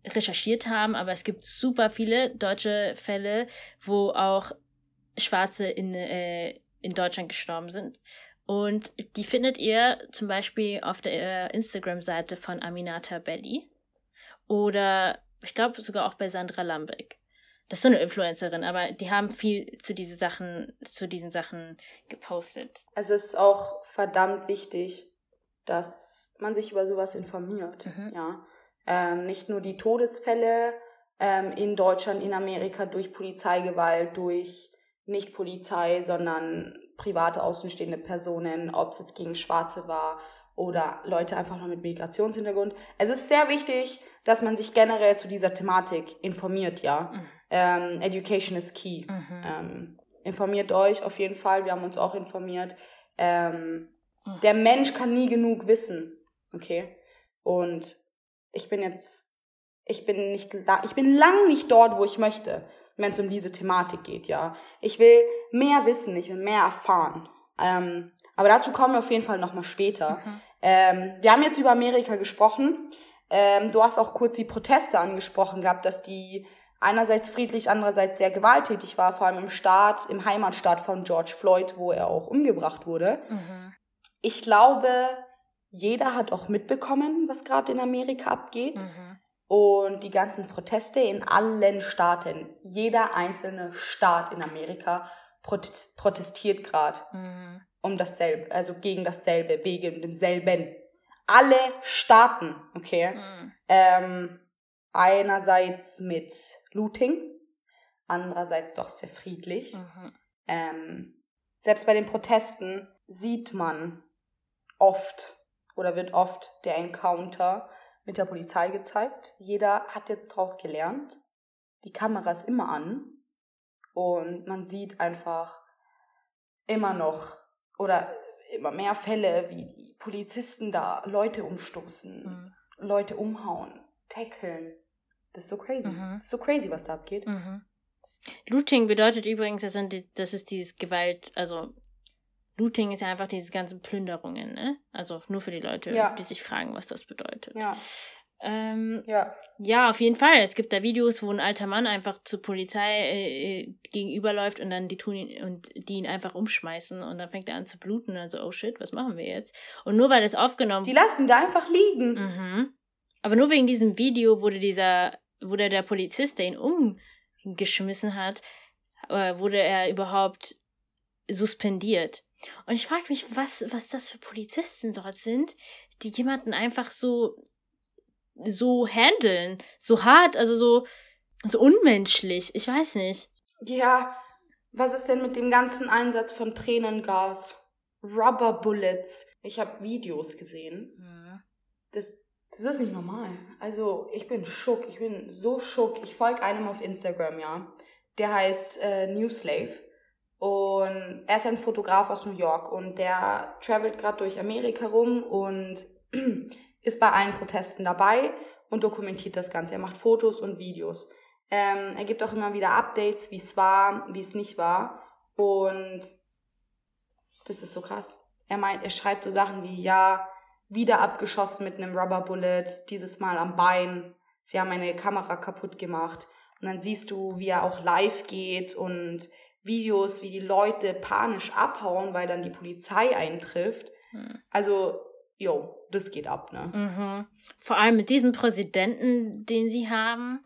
recherchiert haben, aber es gibt super viele deutsche Fälle, wo auch Schwarze in, äh, in Deutschland gestorben sind. Und die findet ihr zum Beispiel auf der äh, Instagram-Seite von Aminata Belli. Oder ich glaube sogar auch bei Sandra Lambeck. Das ist so eine Influencerin, aber die haben viel zu diesen Sachen, zu diesen Sachen gepostet. Also es ist auch verdammt wichtig, dass man sich über sowas informiert. Mhm. Ja. Ähm, nicht nur die Todesfälle ähm, in Deutschland, in Amerika durch Polizeigewalt, durch nicht Polizei, sondern private außenstehende Personen, ob es jetzt gegen Schwarze war oder Leute einfach nur mit Migrationshintergrund. Es ist sehr wichtig, dass man sich generell zu dieser Thematik informiert, ja. Mhm. Ähm, Education is key. Mhm. Ähm, informiert euch auf jeden Fall, wir haben uns auch informiert. Ähm, mhm. Der Mensch kann nie genug wissen, okay? Und ich bin jetzt, ich bin nicht, ich bin lang nicht dort, wo ich möchte, wenn es um diese Thematik geht, ja. Ich will mehr wissen, ich will mehr erfahren. Ähm, aber dazu kommen wir auf jeden Fall nochmal später. Mhm. Ähm, wir haben jetzt über Amerika gesprochen. Ähm, du hast auch kurz die Proteste angesprochen gehabt, dass die einerseits friedlich, andererseits sehr gewalttätig war, vor allem im Staat, im Heimatstaat von George Floyd, wo er auch umgebracht wurde. Mhm. Ich glaube, jeder hat auch mitbekommen, was gerade in Amerika abgeht. Mhm. Und die ganzen Proteste in allen Staaten, jeder einzelne Staat in Amerika protestiert gerade mhm. um dasselbe, also gegen dasselbe, wegen demselben. Alle Staaten, okay. Mhm. Ähm, einerseits mit Looting, andererseits doch sehr friedlich. Mhm. Ähm, selbst bei den Protesten sieht man oft oder wird oft der Encounter mit der Polizei gezeigt. Jeder hat jetzt daraus gelernt. Die Kamera ist immer an und man sieht einfach immer noch oder immer mehr Fälle, wie die Polizisten da Leute umstoßen, mhm. Leute umhauen, tackeln. Das ist so crazy. Mhm. Das ist so crazy, was da abgeht. Mhm. Looting bedeutet übrigens, das, sind die, das ist dieses Gewalt, also Looting ist ja einfach diese ganzen Plünderungen, ne? Also nur für die Leute, ja. die sich fragen, was das bedeutet. Ja. Ähm, ja. ja, auf jeden Fall. Es gibt da Videos, wo ein alter Mann einfach zur Polizei äh, gegenüberläuft und dann die tun ihn und die ihn einfach umschmeißen und dann fängt er an zu bluten und dann so, oh shit, was machen wir jetzt? Und nur weil das aufgenommen Die lassen ihn da einfach liegen. Mhm. Aber nur wegen diesem Video wurde dieser, wurde der Polizist, der ihn umgeschmissen hat, äh, wurde er überhaupt suspendiert. Und ich frage mich, was, was das für Polizisten dort sind, die jemanden einfach so, so handeln. So hart, also so, so unmenschlich. Ich weiß nicht. Ja, was ist denn mit dem ganzen Einsatz von Tränengas? Rubber Bullets. Ich habe Videos gesehen. Mhm. Das, das ist nicht normal. Also, ich bin schock. Ich bin so schock. Ich folge einem auf Instagram, ja. Der heißt äh, Newslave. Und er ist ein Fotograf aus New York und der travelt gerade durch Amerika rum und ist bei allen Protesten dabei und dokumentiert das Ganze. Er macht Fotos und Videos. Ähm, er gibt auch immer wieder Updates, wie es war, wie es nicht war. Und das ist so krass. Er meint, er schreibt so Sachen wie, ja, wieder abgeschossen mit einem Rubber Bullet, dieses Mal am Bein. Sie haben meine Kamera kaputt gemacht. Und dann siehst du, wie er auch live geht und Videos, wie die Leute panisch abhauen, weil dann die Polizei eintrifft. Hm. Also, jo, das geht ab, ne? Mhm. Vor allem mit diesem Präsidenten, den sie haben,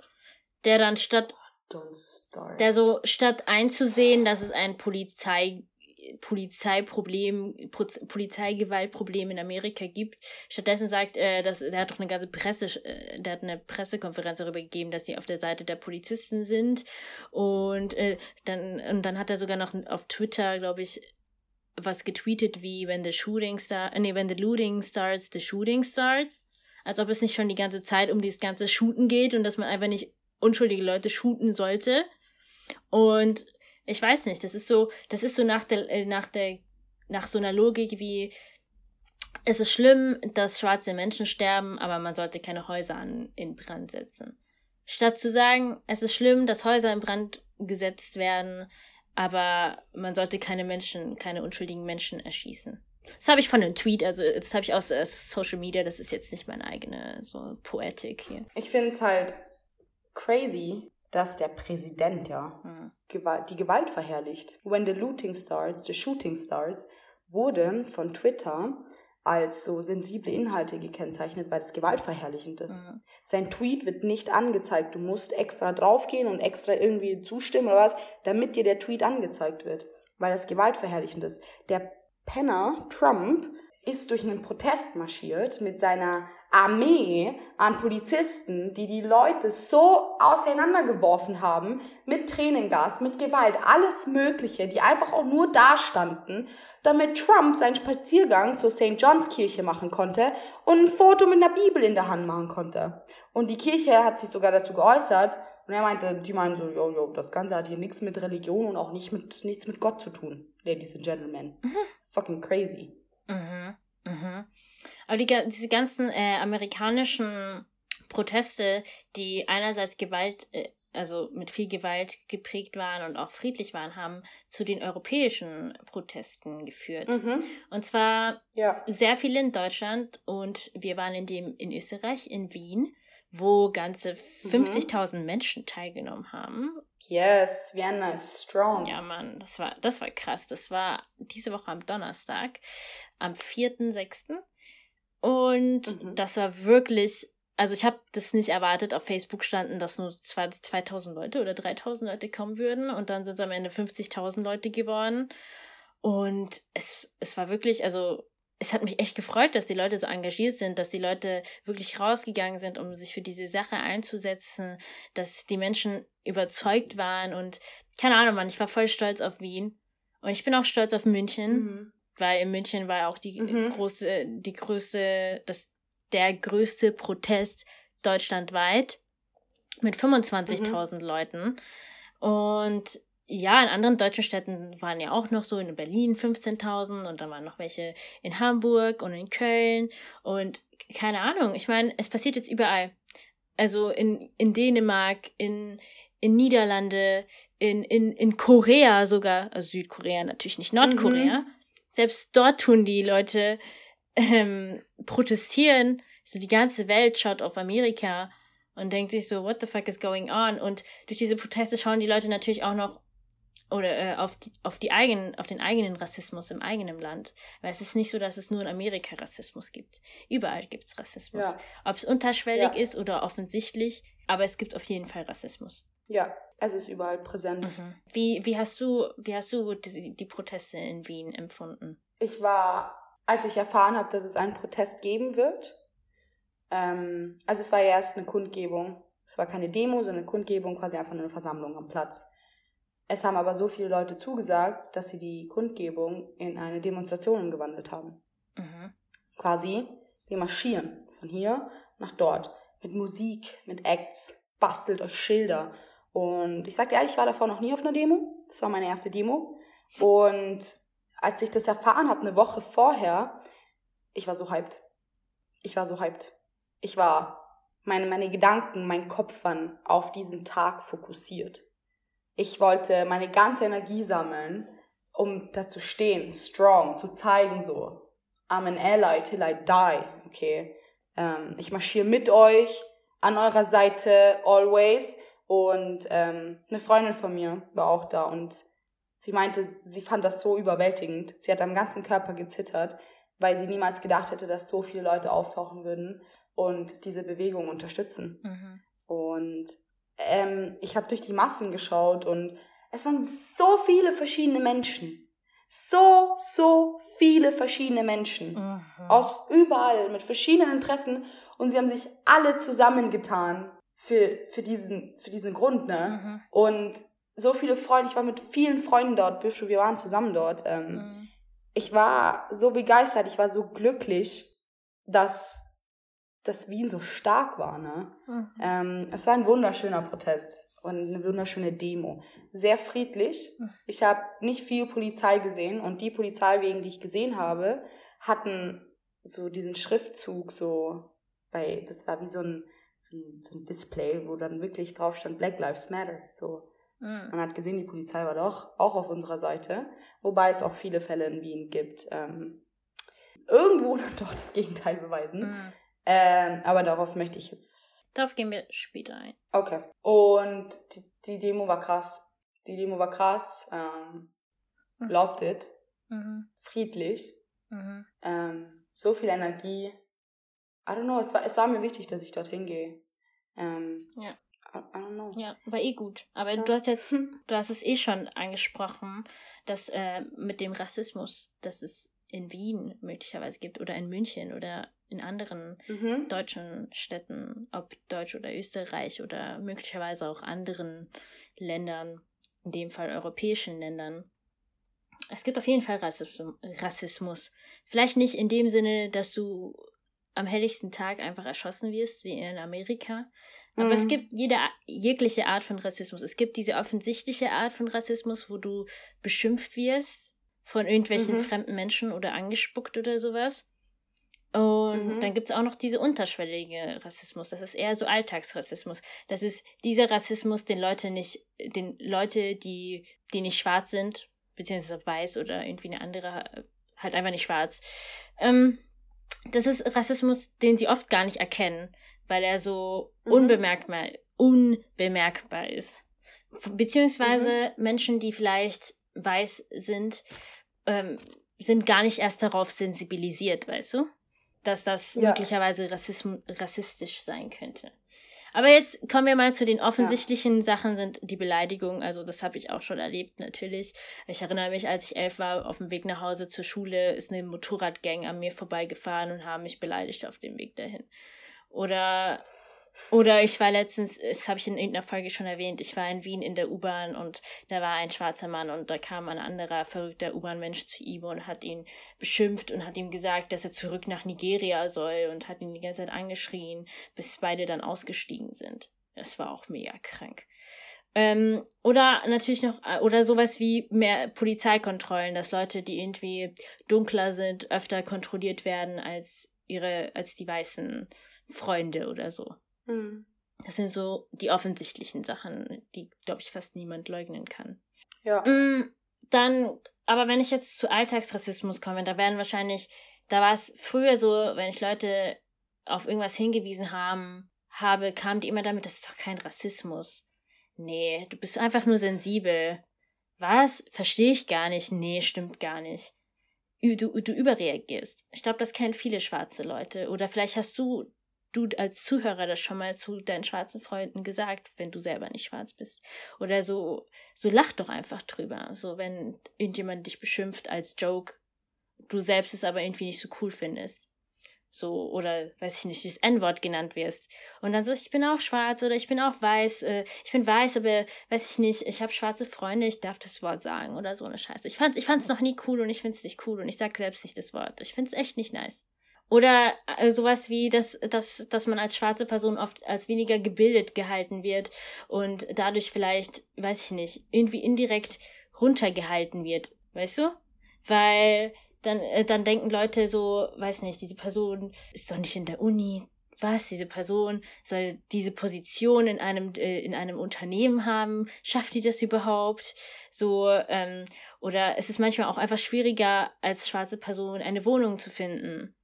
der dann statt der so statt einzusehen, dass es ein Polizei Polizeiproblem, Polizeigewaltproblem in Amerika gibt. Stattdessen sagt er, dass er hat doch eine ganze Presse, äh, der hat eine Pressekonferenz darüber gegeben, dass sie auf der Seite der Polizisten sind. Und äh, dann, und dann hat er sogar noch auf Twitter, glaube ich, was getweetet wie when the shooting start, nee, when the looting starts, the shooting starts. Als ob es nicht schon die ganze Zeit um dieses ganze Shooten geht und dass man einfach nicht unschuldige Leute shooten sollte. Und Ich weiß nicht, das ist so, das ist so nach der, äh, nach der, nach so einer Logik wie, es ist schlimm, dass schwarze Menschen sterben, aber man sollte keine Häuser an, in Brand setzen. Statt zu sagen, es ist schlimm, dass Häuser in Brand gesetzt werden, aber man sollte keine Menschen, keine unschuldigen Menschen erschießen. Das habe ich von einem Tweet, also das habe ich aus äh, Social Media, das ist jetzt nicht meine eigene so Poetik hier. Ich finde es halt crazy, dass der Präsident ja mhm. Gewalt, die Gewalt verherrlicht. When the looting starts, the shooting starts, wurde von Twitter als so sensible Inhalte gekennzeichnet, weil das gewaltverherrlichend ist. Mhm. Sein Tweet wird nicht angezeigt. Du musst extra draufgehen und extra irgendwie zustimmen oder was, damit dir der Tweet angezeigt wird, weil das gewaltverherrlichend ist. Der Penner Trump ist durch einen Protest marschiert mit seiner Armee an Polizisten, die die Leute so auseinandergeworfen haben mit Tränengas, mit Gewalt, alles Mögliche, die einfach auch nur da standen, damit Trump seinen Spaziergang zur St. John's Kirche machen konnte und ein Foto mit einer Bibel in der Hand machen konnte. Und die Kirche hat sich sogar dazu geäußert und er meinte, die meinen so, jo, jo, das Ganze hat hier nichts mit Religion und auch nicht mit, nichts mit Gott zu tun, ladies and gentlemen. Mhm. fucking crazy. Mhm. Mhm. Aber die, diese ganzen äh, amerikanischen Proteste, die einerseits Gewalt, äh, also mit viel Gewalt geprägt waren und auch friedlich waren, haben zu den europäischen Protesten geführt. Mhm. Und zwar ja. sehr viele in Deutschland und wir waren in dem in Österreich, in Wien wo ganze 50.000 mhm. Menschen teilgenommen haben. Yes, Vienna is strong. Ja, Mann, das war, das war krass. Das war diese Woche am Donnerstag, am 4.6. Und mhm. das war wirklich, also ich habe das nicht erwartet. Auf Facebook standen, dass nur 2000 Leute oder 3000 Leute kommen würden. Und dann sind es am Ende 50.000 Leute geworden. Und es, es war wirklich, also es hat mich echt gefreut, dass die Leute so engagiert sind, dass die Leute wirklich rausgegangen sind, um sich für diese Sache einzusetzen, dass die Menschen überzeugt waren und keine Ahnung, Mann, ich war voll stolz auf Wien und ich bin auch stolz auf München, mhm. weil in München war auch die mhm. große, die größte, das, der größte Protest deutschlandweit mit 25.000 mhm. Leuten und ja, in anderen deutschen Städten waren ja auch noch so, in Berlin 15.000 und dann waren noch welche in Hamburg und in Köln und keine Ahnung. Ich meine, es passiert jetzt überall. Also in, in Dänemark, in, in Niederlande, in, in, in Korea sogar, also Südkorea natürlich nicht Nordkorea. Mhm. Selbst dort tun die Leute ähm, protestieren. So die ganze Welt schaut auf Amerika und denkt sich so, what the fuck is going on? Und durch diese Proteste schauen die Leute natürlich auch noch oder äh, auf, die, auf, die eigenen, auf den eigenen Rassismus im eigenen Land. Weil es ist nicht so, dass es nur in Amerika Rassismus gibt. Überall gibt es Rassismus. Ja. Ob es unterschwellig ja. ist oder offensichtlich, aber es gibt auf jeden Fall Rassismus. Ja, es ist überall präsent. Mhm. Wie, wie hast du, wie hast du die, die Proteste in Wien empfunden? Ich war, als ich erfahren habe, dass es einen Protest geben wird, ähm, also es war ja erst eine Kundgebung. Es war keine Demo, sondern eine Kundgebung, quasi einfach eine Versammlung am Platz. Es haben aber so viele Leute zugesagt, dass sie die Kundgebung in eine Demonstration umgewandelt haben. Mhm. Quasi, wir marschieren von hier nach dort mit Musik, mit Acts, bastelt euch Schilder. Und ich sag dir ehrlich, ich war davor noch nie auf einer Demo. Das war meine erste Demo. Und als ich das erfahren habe, eine Woche vorher, ich war so hyped. Ich war so hyped. Ich war, meine, meine Gedanken, mein Kopf waren auf diesen Tag fokussiert. Ich wollte meine ganze Energie sammeln, um da zu stehen, strong, zu zeigen so, I'm an ally till I die, okay. Ähm, ich marschiere mit euch, an eurer Seite, always. Und ähm, eine Freundin von mir war auch da und sie meinte, sie fand das so überwältigend. Sie hat am ganzen Körper gezittert, weil sie niemals gedacht hätte, dass so viele Leute auftauchen würden und diese Bewegung unterstützen. Mhm. Und ähm, ich habe durch die Massen geschaut und es waren so viele verschiedene Menschen. So, so viele verschiedene Menschen. Mhm. Aus überall, mit verschiedenen Interessen. Und sie haben sich alle zusammengetan für, für, diesen, für diesen Grund. Ne? Mhm. Und so viele Freunde, ich war mit vielen Freunden dort, wir waren zusammen dort. Ähm, mhm. Ich war so begeistert, ich war so glücklich, dass dass Wien so stark war. Ne? Mhm. Ähm, es war ein wunderschöner Protest. und eine wunderschöne Demo. Sehr friedlich. Hm. Ich habe nicht viel Polizei gesehen und die Polizeiwegen, die ich gesehen habe, hatten so diesen Schriftzug so bei, das war wie so ein, so ein, so ein Display, wo dann wirklich drauf stand Black Lives Matter. So. Mhm. Man hat gesehen, die Polizei war doch auch auf unserer Seite, wobei es auch viele Fälle in Wien gibt. Ähm, irgendwo dann doch das Gegenteil beweisen. Mhm. Ähm, aber darauf möchte ich jetzt. Darauf gehen wir später ein. Okay. Und die, die Demo war krass. Die Demo war krass. Ähm, Mhm. Loved it. Mhm. Friedlich. Mhm. Ähm, so viel Energie. I don't know, es war, es war mir wichtig, dass ich dorthin gehe. Ähm, Ja. I, I don't know. Ja, war eh gut. Aber Ja. du hast jetzt, du hast es eh schon angesprochen, dass äh, mit dem Rassismus, dass es in Wien möglicherweise gibt oder in München oder in anderen Mhm. deutschen Städten, ob Deutsch oder Österreich oder möglicherweise auch anderen Ländern, in dem Fall europäischen Ländern. Es gibt auf jeden Fall Rassism- Rassismus. Vielleicht nicht in dem Sinne, dass du am helligsten Tag einfach erschossen wirst, wie in Amerika. Aber es Mhm. gibt jede, jegliche Art von Rassismus. Es gibt diese offensichtliche Art von Rassismus, wo du beschimpft wirst von irgendwelchen Mhm. fremden Menschen oder angespuckt oder sowas. Und Mhm. dann gibt es auch noch diese unterschwellige Rassismus. Das ist eher so Alltagsrassismus. Das ist dieser Rassismus, den Leute nicht, den Leute, die, die nicht schwarz sind, beziehungsweise weiß oder irgendwie eine andere, halt einfach nicht schwarz. Ähm, das ist Rassismus, den sie oft gar nicht erkennen, weil er so Mhm. unbemerkbar, unbemerkbar ist. Beziehungsweise Menschen, die vielleicht weiß sind, ähm, sind gar nicht erst darauf sensibilisiert, weißt du? Dass das Ja. möglicherweise Rassism rassistisch sein könnte. Aber jetzt kommen wir mal zu den offensichtlichen Sachen, sind die Beleidigungen. Also das habe ich auch schon erlebt, natürlich. Ich erinnere mich, als ich elf war, auf dem Weg nach Hause zur Schule, ist eine Motorradgang an mir vorbeigefahren und haben mich beleidigt auf dem Weg dahin. Oder, oder ich war letztens, das habe ich in irgendeiner Folge schon erwähnt, ich war in Wien in der U-Bahn und da war ein schwarzer Mann und da kam ein anderer verrückter U-Bahn-Mensch zu ihm und hat ihn beschimpft und hat ihm gesagt, dass er zurück nach Nigeria soll und hat ihn die ganze Zeit angeschrien, bis beide dann ausgestiegen sind. Das war auch mega krank. Ähm, oder natürlich noch, oder sowas wie mehr Polizeikontrollen, dass Leute, die irgendwie dunkler sind, öfter kontrolliert werden als ihre, als die weißen Freunde oder so. Mhm. Das sind so die offensichtlichen Sachen, die, glaube ich, fast niemand leugnen kann. Ja. Mm, Dann, aber wenn ich jetzt zu Alltagsrassismus komme, da werden wahrscheinlich, da war es früher so, wenn ich Leute auf irgendwas hingewiesen haben, habe, kamen die immer damit, das ist doch kein Rassismus. Nee, du bist einfach nur sensibel. Was? Verstehe ich gar nicht. Nee, stimmt gar nicht. Du, du überreagierst. Ich glaube, das kennen viele schwarze Leute. Oder vielleicht hast du, du als Zuhörer das schon mal zu deinen schwarzen Freunden gesagt, wenn du selber nicht schwarz bist. Oder so, so lach doch einfach drüber. So, wenn irgendjemand dich beschimpft als Joke, du selbst es aber irgendwie nicht so cool findest. So, oder weiß ich nicht, das N-Wort genannt wirst. Und dann so, ich bin auch schwarz oder ich bin auch weiß, äh, ich bin weiß, aber weiß ich nicht, ich habe schwarze Freunde, ich darf das Wort sagen oder so eine Scheiße. Ich fand's, ich fand's noch nie cool und ich find's nicht cool und ich sag selbst nicht das Wort. Ich find's echt nicht nice. Oder äh, sowas wie, dass, dass, dass man als schwarze Person oft als weniger gebildet gehalten wird und dadurch vielleicht, weiß ich nicht, irgendwie indirekt runtergehalten wird. Weißt du? Weil dann, äh, dann denken Leute so, weiß nicht, diese Person ist doch nicht in der Uni. Was? Diese Person soll diese Position in einem, äh, in einem Unternehmen haben? Schafft die das überhaupt? So, ähm, oder es ist manchmal auch einfach schwieriger, als schwarze Person eine Wohnung zu finden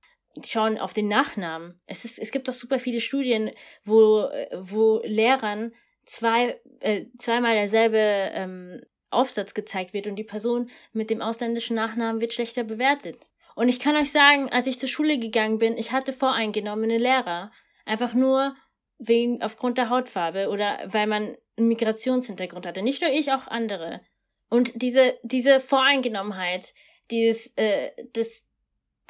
schauen auf den Nachnamen. Es, ist, es gibt doch super viele Studien, wo, wo Lehrern zwei, äh, zweimal derselbe ähm, Aufsatz gezeigt wird und die Person mit dem ausländischen Nachnamen wird schlechter bewertet. Und ich kann euch sagen, als ich zur Schule gegangen bin, ich hatte voreingenommene Lehrer. Einfach nur wegen, aufgrund der Hautfarbe oder weil man einen Migrationshintergrund hatte. Nicht nur ich, auch andere. Und diese, diese Voreingenommenheit, dieses, äh, das,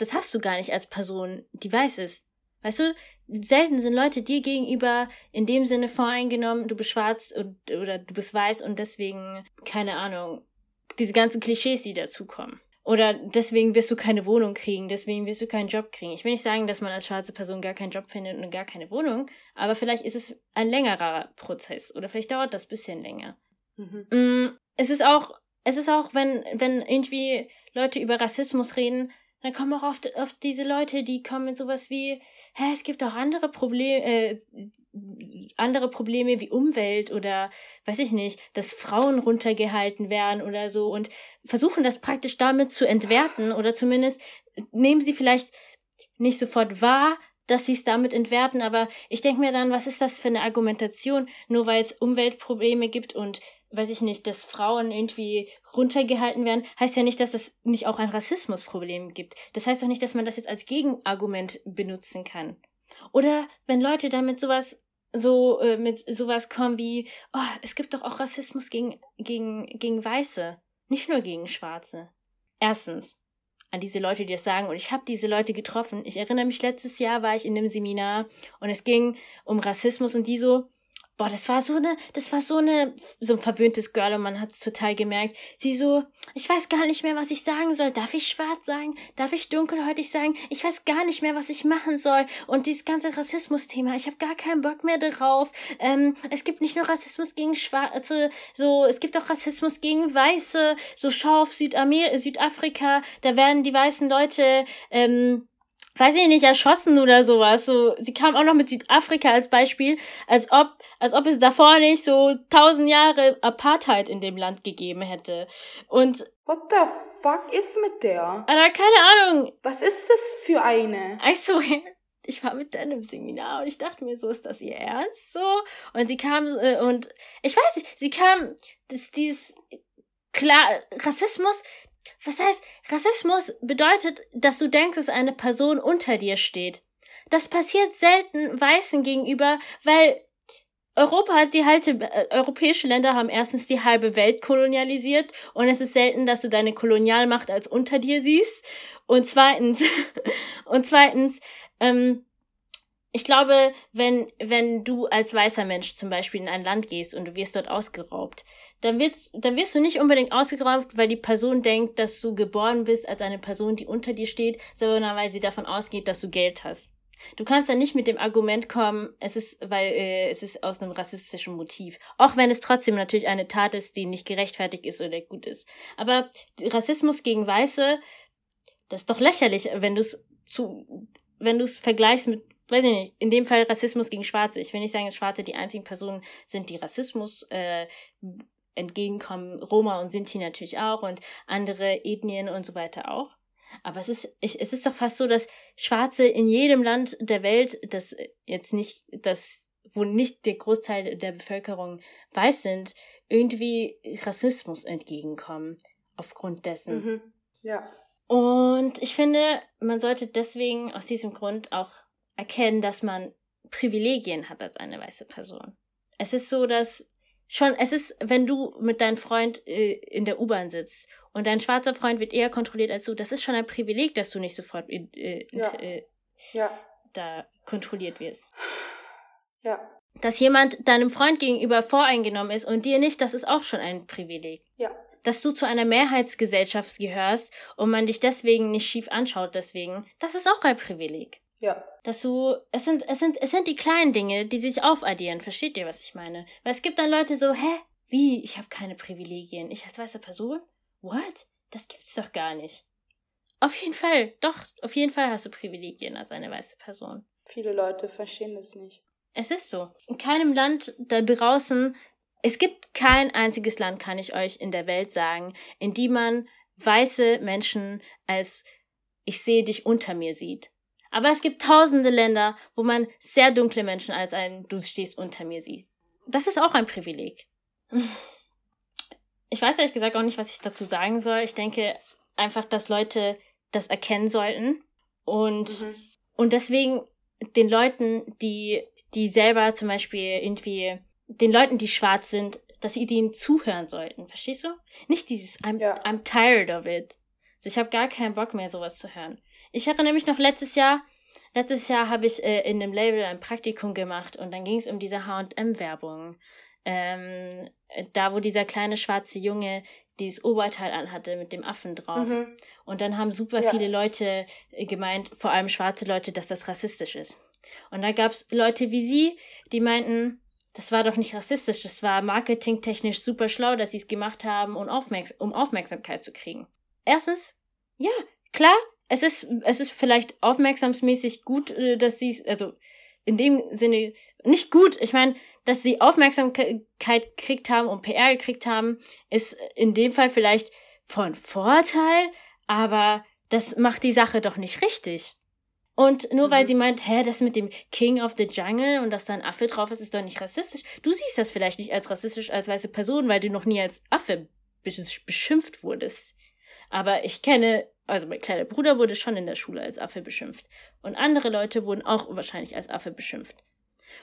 das hast du gar nicht als Person, die weiß ist. Weißt du, selten sind Leute dir gegenüber in dem Sinne voreingenommen, du bist schwarz und, oder du bist weiß und deswegen, keine Ahnung, diese ganzen Klischees, die dazukommen. oder deswegen wirst du keine Wohnung kriegen, deswegen wirst du keinen Job kriegen. Ich will nicht sagen, dass man als schwarze Person gar keinen Job findet und gar keine Wohnung, aber vielleicht ist es ein längerer Prozess oder vielleicht dauert das ein bisschen länger. Mhm. Mm, es ist auch, es ist auch, wenn, wenn irgendwie Leute über Rassismus reden, dann kommen auch oft, oft diese Leute, die kommen mit sowas wie, hä, es gibt auch andere Probleme, äh, andere Probleme wie Umwelt oder weiß ich nicht, dass Frauen runtergehalten werden oder so und versuchen das praktisch damit zu entwerten oder zumindest nehmen sie vielleicht nicht sofort wahr, dass sie es damit entwerten, aber ich denke mir dann, was ist das für eine Argumentation, nur weil es Umweltprobleme gibt und weiß ich nicht, dass Frauen irgendwie runtergehalten werden, heißt ja nicht, dass es nicht auch ein Rassismusproblem gibt. Das heißt doch nicht, dass man das jetzt als Gegenargument benutzen kann. Oder wenn Leute damit sowas so äh, mit sowas kommen wie, oh, es gibt doch auch Rassismus gegen gegen gegen Weiße, nicht nur gegen Schwarze. Erstens an diese Leute, die das sagen und ich habe diese Leute getroffen. Ich erinnere mich letztes Jahr war ich in einem Seminar und es ging um Rassismus und die so, Boah, das war so eine, das war so eine, so ein verwöhntes Girl und man hat es total gemerkt. Sie so, ich weiß gar nicht mehr, was ich sagen soll. Darf ich schwarz sagen? Darf ich dunkelhäutig sagen? Ich weiß gar nicht mehr, was ich machen soll. Und dieses ganze Rassismus-Thema, ich habe gar keinen Bock mehr darauf. Ähm, es gibt nicht nur Rassismus gegen Schwarze, so, es gibt auch Rassismus gegen Weiße. So, schau auf Südamer Südafrika, da werden die weißen Leute, ähm, weiß ich nicht, erschossen oder sowas. So, sie kam auch noch mit Südafrika als Beispiel, als ob, als ob es davor nicht so tausend Jahre Apartheid in dem Land gegeben hätte. Und What the fuck ist mit der? Alter, keine Ahnung. Was ist das für eine? I swear. Ich war mit Dan im Seminar und ich dachte mir, so ist das ihr Ernst so? Und sie kam äh, und ich weiß nicht, sie kam, das, dieses klar, Rassismus, was heißt, Rassismus bedeutet, dass du denkst, dass eine Person unter dir steht. Das passiert selten Weißen gegenüber, weil Europa hat die halte, äh, europäische Länder haben erstens die halbe Welt kolonialisiert und es ist selten, dass du deine Kolonialmacht als unter dir siehst. Und zweitens, und zweitens, ähm, ich glaube, wenn, wenn du als weißer Mensch zum Beispiel in ein Land gehst und du wirst dort ausgeraubt, dann, wirst, dann wirst du nicht unbedingt ausgeraubt, weil die Person denkt, dass du geboren bist als eine Person, die unter dir steht, sondern weil sie davon ausgeht, dass du Geld hast. Du kannst dann nicht mit dem Argument kommen, es ist, weil äh, es ist aus einem rassistischen Motiv. Auch wenn es trotzdem natürlich eine Tat ist, die nicht gerechtfertigt ist oder gut ist. Aber Rassismus gegen Weiße, das ist doch lächerlich, wenn du es zu, wenn du es vergleichst mit weiß ich nicht, in dem Fall Rassismus gegen Schwarze. Ich will nicht sagen, dass Schwarze die einzigen Personen sind, die Rassismus äh, entgegenkommen. Roma und Sinti natürlich auch und andere Ethnien und so weiter auch. Aber es ist, ich, es ist doch fast so, dass Schwarze in jedem Land der Welt, das jetzt nicht, das, wo nicht der Großteil der Bevölkerung weiß sind, irgendwie Rassismus entgegenkommen. Aufgrund dessen. Mhm. Ja. Und ich finde, man sollte deswegen aus diesem Grund auch erkennen, dass man Privilegien hat als eine weiße Person. Es ist so, dass schon, es ist, wenn du mit deinem Freund äh, in der U-Bahn sitzt und dein schwarzer Freund wird eher kontrolliert als du, das ist schon ein Privileg, dass du nicht sofort äh, ja. Äh, ja. da kontrolliert wirst. Ja. Dass jemand deinem Freund gegenüber voreingenommen ist und dir nicht, das ist auch schon ein Privileg. Ja. Dass du zu einer Mehrheitsgesellschaft gehörst und man dich deswegen nicht schief anschaut, deswegen, das ist auch ein Privileg. Ja. Dass du, es sind, es sind, es sind die kleinen Dinge, die sich aufaddieren. Versteht ihr, was ich meine? Weil es gibt dann Leute so, hä? Wie? Ich habe keine Privilegien. Ich als weiße Person? What? Das gibt's doch gar nicht. Auf jeden Fall, doch, auf jeden Fall hast du Privilegien als eine weiße Person. Viele Leute verstehen das nicht. Es ist so. In keinem Land da draußen, es gibt kein einziges Land, kann ich euch in der Welt sagen, in dem man weiße Menschen als ich sehe dich unter mir sieht. Aber es gibt tausende Länder, wo man sehr dunkle Menschen als ein Du stehst unter mir siehst. Das ist auch ein Privileg. Ich weiß ehrlich gesagt auch nicht, was ich dazu sagen soll. Ich denke einfach, dass Leute das erkennen sollten und, mhm. und deswegen den Leuten, die, die selber zum Beispiel irgendwie, den Leuten, die schwarz sind, dass sie denen zuhören sollten. Verstehst du? Nicht dieses I'm, ja. I'm tired of it. So, ich habe gar keinen Bock mehr, sowas zu hören. Ich erinnere mich noch letztes Jahr, letztes Jahr habe ich äh, in einem Label ein Praktikum gemacht und dann ging es um diese H&M-Werbung. Ähm, da, wo dieser kleine schwarze Junge dieses Oberteil anhatte mit dem Affen drauf. Mhm. Und dann haben super Ja. viele Leute äh, gemeint, vor allem schwarze Leute, dass das rassistisch ist. Und da gab es Leute wie sie, die meinten, das war doch nicht rassistisch, das war marketingtechnisch super schlau, dass sie es gemacht haben, um, Aufmerks um Aufmerksamkeit zu kriegen. Erstens, ja, klar, es ist, es ist vielleicht aufmerksamsmäßig gut, äh, dass sie es, also in dem Sinne nicht gut, ich meine, dass sie Aufmerksamkeit gekriegt haben und PR gekriegt haben, ist in dem Fall vielleicht von Vorteil, aber das macht die Sache doch nicht richtig. Und nur weil Mhm. sie meint, hä, das mit dem King of the Jungle und dass da ein Affe drauf ist, ist doch nicht rassistisch. Du siehst das vielleicht nicht als rassistisch als weiße Person, weil du noch nie als Affe besch- beschimpft wurdest. Aber ich kenne, also mein kleiner Bruder wurde schon in der Schule als Affe beschimpft. Und andere Leute wurden auch wahrscheinlich als Affe beschimpft.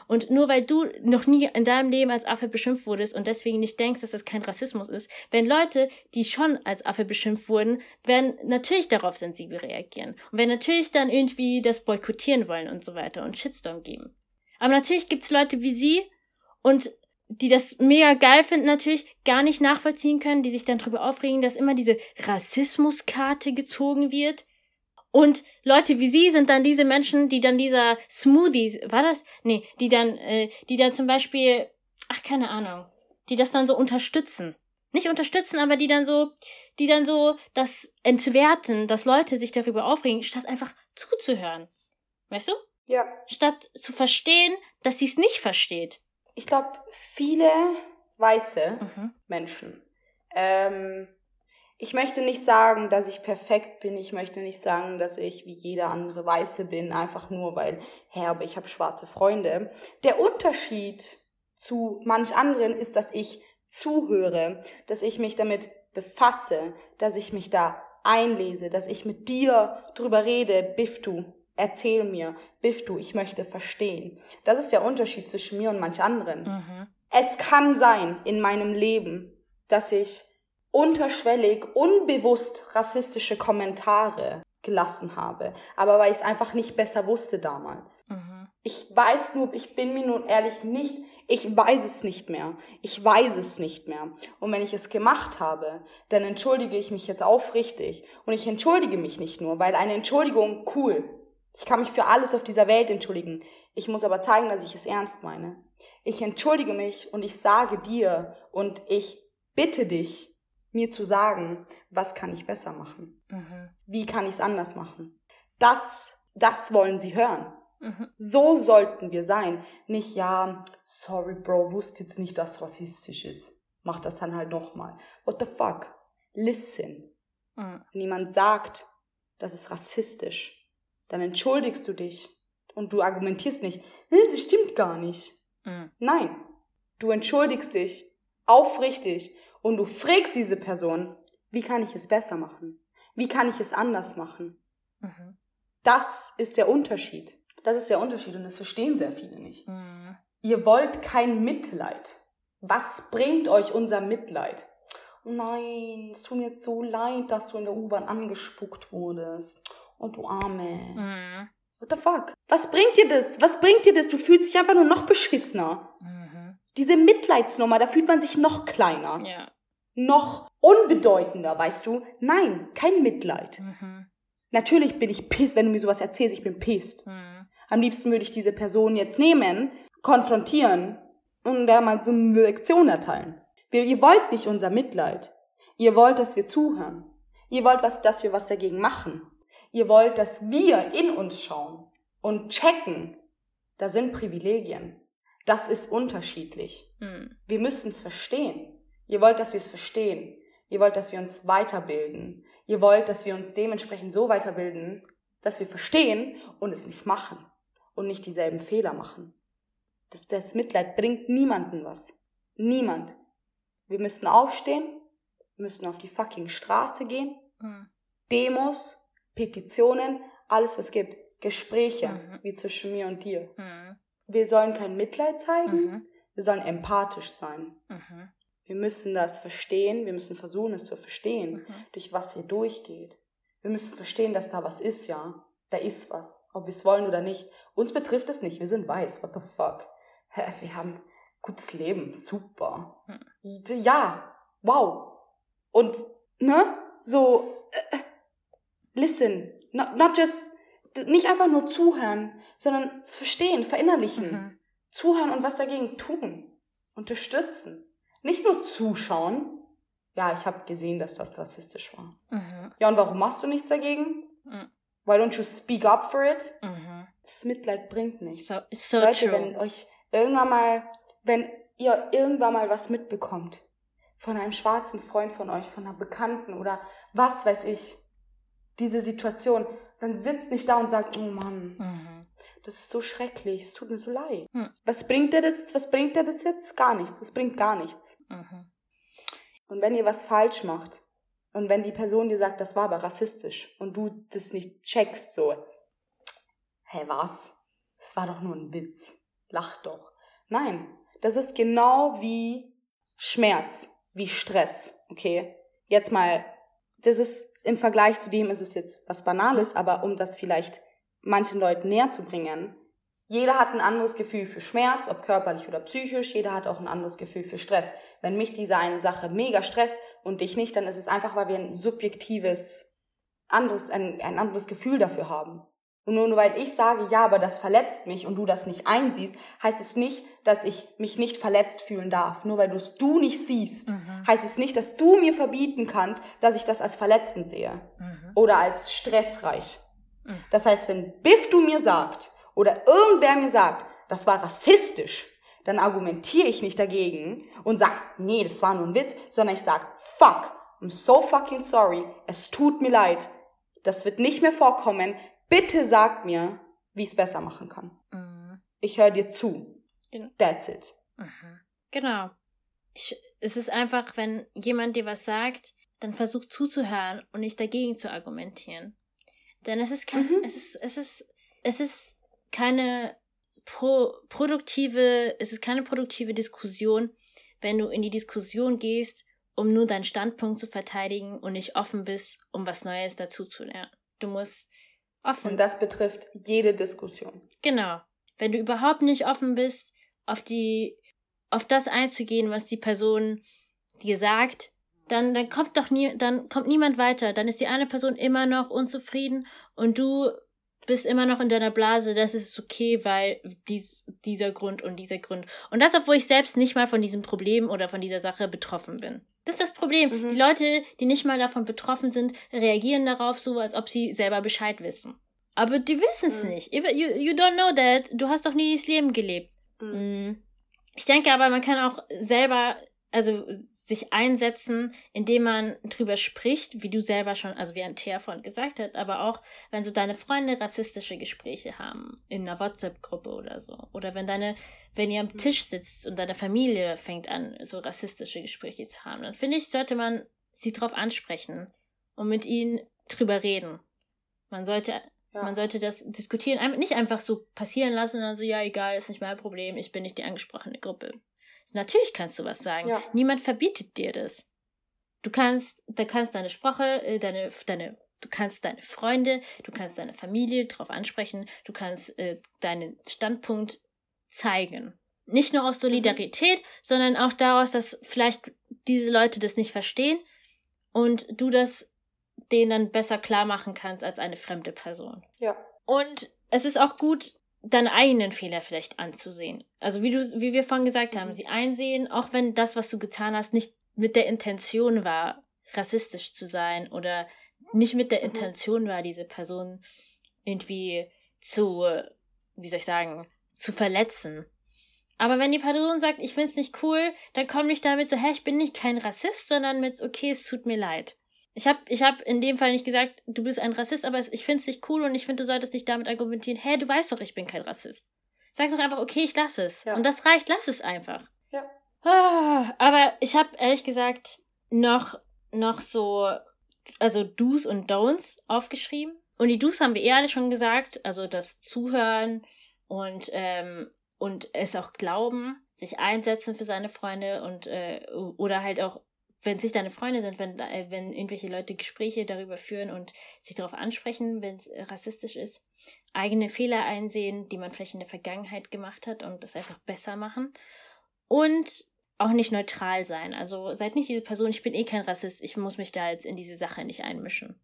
Und nur weil du noch nie in deinem Leben als Affe beschimpft wurdest und deswegen nicht denkst, dass das kein Rassismus ist, wenn Leute, die schon als Affe beschimpft wurden, werden natürlich darauf sensibel reagieren. Und werden natürlich dann irgendwie das boykottieren wollen und so weiter und Shitstorm geben. Aber natürlich gibt's Leute wie sie und die das mega geil finden, natürlich gar nicht nachvollziehen können, die sich dann darüber aufregen, dass immer diese Rassismuskarte gezogen wird. Und Leute wie sie sind dann diese Menschen, die dann dieser Smoothie, war das? Nee, die dann, äh, die dann zum Beispiel, ach, keine Ahnung, die das dann so unterstützen. Nicht unterstützen, aber die dann so, die dann so das entwerten, dass Leute sich darüber aufregen, statt einfach zuzuhören. Weißt du? Ja. Statt zu verstehen, dass sie es nicht versteht. Ich glaube, viele weiße Mhm. Menschen. Ähm, ich möchte nicht sagen, dass ich perfekt bin. Ich möchte nicht sagen, dass ich wie jeder andere Weiße bin, einfach nur weil, hä, aber ich habe schwarze Freunde. Der Unterschied zu manch anderen ist, dass ich zuhöre, dass ich mich damit befasse, dass ich mich da einlese, dass ich mit dir drüber rede, Biftu, erzähl mir, Biftu, ich möchte verstehen. Das ist der Unterschied zwischen mir und manch anderen. Mhm. Es kann sein in meinem Leben, dass ich unterschwellig, unbewusst rassistische Kommentare gelassen habe, aber weil ich es einfach nicht besser wusste damals. Mhm. Ich weiß nur, ich bin mir nun ehrlich nicht, ich weiß es nicht mehr. Ich weiß es nicht mehr. Und wenn ich es gemacht habe, dann entschuldige ich mich jetzt aufrichtig. Und ich entschuldige mich nicht nur, weil eine Entschuldigung, cool. Ich kann mich für alles auf dieser Welt entschuldigen. Ich muss aber zeigen, dass ich es ernst meine. Ich entschuldige mich und ich sage dir und ich bitte dich, mir zu sagen, was kann ich besser machen? Mhm. Wie kann ich es anders machen? Das, das wollen sie hören. Mhm. So sollten wir sein. Nicht, ja, sorry, Bro, wusste jetzt nicht, dass rassistisch ist. Mach das dann halt nochmal. What the fuck? Listen. Mhm. Wenn jemand sagt, das ist rassistisch, dann entschuldigst du dich und du argumentierst nicht, "Äh, das stimmt gar nicht. Mhm. Nein, du entschuldigst dich aufrichtig und du fragst diese Person, wie kann ich es besser machen? Wie kann ich es anders machen? Mhm. Das ist der Unterschied. Das ist der Unterschied und das verstehen sehr viele nicht. Mhm. Ihr wollt kein Mitleid. Was bringt euch unser Mitleid? Nein, es tut mir jetzt so leid, dass du in der U-Bahn angespuckt wurdest. Oh du Arme. Mhm. What the fuck? Was bringt dir das? Was bringt dir das? Du fühlst dich einfach nur noch beschissener. Mhm. Diese Mitleidsnummer, da fühlt man sich noch kleiner. Ja. Noch unbedeutender, weißt du? Nein, kein Mitleid. Mhm. Natürlich bin ich pissed, wenn du mir sowas erzählst, ich bin pissed. Mhm. Am liebsten würde ich diese Person jetzt nehmen, konfrontieren und der mal so eine Lektion erteilen. Wir, ihr wollt nicht unser Mitleid. Ihr wollt, dass wir zuhören. Ihr wollt, was, dass wir was dagegen machen. Ihr wollt, dass wir in uns schauen und checken, da sind Privilegien. Das ist unterschiedlich. Mhm. Wir müssen es verstehen. Ihr wollt, dass wir es verstehen. Ihr wollt, dass wir uns weiterbilden. Ihr wollt, dass wir uns dementsprechend so weiterbilden, dass wir verstehen und es nicht machen und nicht dieselben Fehler machen. Das, das Mitleid bringt niemanden was. Niemand. Wir müssen aufstehen, wir müssen auf die fucking Straße gehen, Mhm. Demos, Petitionen, alles was es gibt, Gespräche, Mhm. wie zwischen mir und dir. Mhm. Wir sollen kein Mitleid zeigen, Mhm. wir sollen empathisch sein. Mhm. Wir müssen das verstehen, wir müssen versuchen, es zu verstehen, Mhm. durch was hier durchgeht. Wir müssen verstehen, dass da was ist, ja. Da ist was, ob wir es wollen oder nicht. Uns betrifft es nicht, wir sind weiß, what the fuck. Wir haben gutes Leben, super. Ja, wow. Und, ne? So, äh, listen. Not, not just, nicht einfach nur zuhören, sondern es verstehen, verinnerlichen. Mhm. Zuhören und was dagegen tun. Unterstützen. Nicht nur zuschauen. Ja, ich habe gesehen, dass das rassistisch war. Mhm. Ja, und warum machst du nichts dagegen? Mhm. Why don't you speak up for it? Mhm. Das Mitleid bringt nichts. So, so Leute, true. wenn euch irgendwann mal, wenn ihr irgendwann mal was mitbekommt von einem schwarzen Freund von euch, von einer Bekannten oder was weiß ich, diese Situation, dann sitzt nicht da und sagt, oh Mann, mhm. das ist so schrecklich, es tut mir so leid. Mhm. Was bringt dir das, was bringt dir das jetzt? Gar nichts, es bringt gar nichts. Mhm. Und wenn ihr was falsch macht und wenn die Person dir sagt, das war aber rassistisch und du das nicht checkst, so, hä, was? Das war doch nur ein Witz. Lach doch. Nein, das ist genau wie Schmerz, wie Stress, okay? Jetzt mal, das ist im Vergleich zu dem ist es jetzt was Banales, aber um das vielleicht manchen Leuten näher zu bringen, jeder hat ein anderes Gefühl für Schmerz, ob körperlich oder psychisch, jeder hat auch ein anderes Gefühl für Stress. Wenn mich diese eine Sache mega stresst und dich nicht, dann ist es einfach, weil wir ein subjektives, anderes, ein, ein anderes Gefühl dafür haben. Und nur weil ich sage, ja, aber das verletzt mich und du das nicht einsiehst, heißt es nicht, dass ich mich nicht verletzt fühlen darf. Nur weil du es du nicht siehst, mhm. heißt es nicht, dass du mir verbieten kannst, dass ich das als verletzend sehe mhm. oder als stressreich. Mhm. Das heißt, wenn Biff du mir sagt oder irgendwer mir sagt, das war rassistisch, dann argumentiere ich nicht dagegen und sag, nee, das war nur ein Witz, sondern ich sag, fuck, I'm so fucking sorry, es tut mir leid, das wird nicht mehr vorkommen, Bitte sag mir, wie ich es besser machen kann. Mhm. Ich höre dir zu. Genau. That's it. Mhm. Genau. Ich, es ist einfach, wenn jemand dir was sagt, dann versuch zuzuhören und nicht dagegen zu argumentieren. Denn es ist kein, mhm. es ist, es ist, es ist keine pro, produktive, es ist keine produktive Diskussion, wenn du in die Diskussion gehst, um nur deinen Standpunkt zu verteidigen und nicht offen bist, um was Neues dazu zu lernen. Du musst Offen. Und das betrifft jede Diskussion. Genau. Wenn du überhaupt nicht offen bist, auf die, auf das einzugehen, was die Person dir sagt, dann, dann kommt doch nie, dann kommt niemand weiter. Dann ist die eine Person immer noch unzufrieden und du bist immer noch in deiner Blase, das ist okay, weil dies, dieser Grund und dieser Grund. Und das, obwohl ich selbst nicht mal von diesem Problem oder von dieser Sache betroffen bin. Das ist das Problem. Mhm. Die Leute, die nicht mal davon betroffen sind, reagieren darauf so, als ob sie selber Bescheid wissen. Aber die wissen es mhm. nicht. You, you don't know that. Du hast doch nie dieses Leben gelebt. Mhm. mhm. Ich denke aber, man kann auch selber, also sich einsetzen, indem man drüber spricht, wie du selber schon, also wie ein Teerfreund gesagt hat, aber auch, wenn so deine Freunde rassistische Gespräche haben, in einer WhatsApp-Gruppe oder so. Oder wenn deine, wenn ihr am mhm. Tisch sitzt und deine Familie fängt an, so rassistische Gespräche zu haben, dann finde ich, sollte man sie drauf ansprechen und mit ihnen drüber reden. Man sollte. Man sollte das diskutieren, nicht einfach so passieren lassen und dann so, ja, egal, ist nicht mein Problem, ich bin nicht die angesprochene Gruppe. Natürlich kannst du was sagen. Ja. Niemand verbietet dir das. Du kannst, da kannst deine Sprache, äh, deine, deine, du kannst deine Freunde, du kannst deine Familie darauf ansprechen, du kannst äh, deinen Standpunkt zeigen. Nicht nur aus Solidarität, mhm. sondern auch daraus, dass vielleicht diese Leute das nicht verstehen und du das denen dann besser klar machen kannst als eine fremde Person. Ja. Und es ist auch gut, deine eigenen Fehler vielleicht anzusehen. Also wie du, wie wir vorhin gesagt haben, mhm. sie einsehen, auch wenn das, was du getan hast, nicht mit der Intention war, rassistisch zu sein oder nicht mit der mhm. Intention war, diese Person irgendwie zu, wie soll ich sagen, zu verletzen. Aber wenn die Person sagt, ich find's nicht cool, dann komm nicht damit so, hä, ich bin nicht kein Rassist, sondern mit, okay, es tut mir leid. Ich habe ich hab in dem Fall nicht gesagt, du bist ein Rassist, aber ich finde es nicht cool und ich finde, du solltest nicht damit argumentieren, hä, du weißt doch, ich bin kein Rassist. Sag doch einfach, okay, ich lasse es. Ja. Und das reicht, lass es einfach. Ja. Oh, aber ich habe ehrlich gesagt noch, noch so, also Do's und Don'ts aufgeschrieben. Und die Do's haben wir eh alle schon gesagt, also das Zuhören und, ähm, und es auch glauben, sich einsetzen für seine Freunde und äh, oder halt auch wenn es nicht deine Freunde sind, wenn, äh, wenn irgendwelche Leute Gespräche darüber führen und sich darauf ansprechen, wenn es rassistisch ist, eigene Fehler einsehen, die man vielleicht in der Vergangenheit gemacht hat und das einfach besser machen. Und auch nicht neutral sein. Also seid nicht diese Person, ich bin eh kein Rassist, ich muss mich da jetzt in diese Sache nicht einmischen.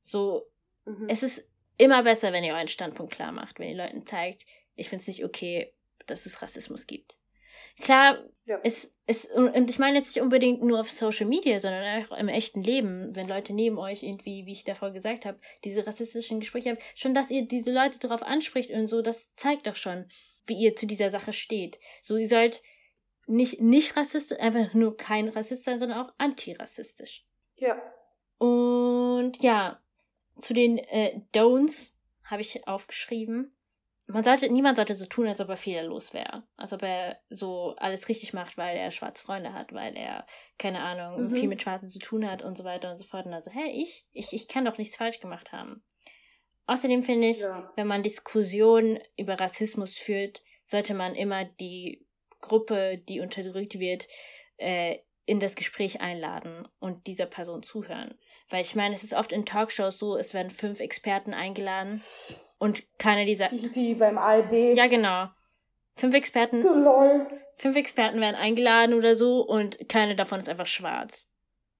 So, mhm. es ist immer besser, wenn ihr euren Standpunkt klar macht, wenn ihr Leuten zeigt, ich finde es nicht okay, dass es Rassismus gibt. Klar, ja. es, es, und ich meine jetzt nicht unbedingt nur auf Social Media, sondern auch im echten Leben, wenn Leute neben euch irgendwie, wie ich davor gesagt habe, diese rassistischen Gespräche haben, schon, dass ihr diese Leute darauf anspricht und so, das zeigt doch schon, wie ihr zu dieser Sache steht. So, ihr sollt nicht, nicht rassistisch, einfach nur kein Rassist sein, sondern auch antirassistisch. Ja. Und ja, zu den äh, Don'ts habe ich aufgeschrieben. Man sollte, niemand sollte so tun, als ob er fehlerlos wäre. Als ob er so alles richtig macht, weil er schwarze Freunde hat, weil er, keine Ahnung, mhm. viel mit Schwarzen zu tun hat und so weiter und so fort. Und dann so, hä, ich? Ich, ich kann doch nichts falsch gemacht haben. Außerdem finde ich, ja. wenn man Diskussionen über Rassismus führt, sollte man immer die Gruppe, die unterdrückt wird, äh, in das Gespräch einladen und dieser Person zuhören. Weil ich meine, es ist oft in Talkshows so, es werden fünf Experten eingeladen und keiner dieser. Die, die beim ARD. Ja, genau. Fünf Experten. Du lol. Fünf Experten werden eingeladen oder so und keine davon ist einfach schwarz.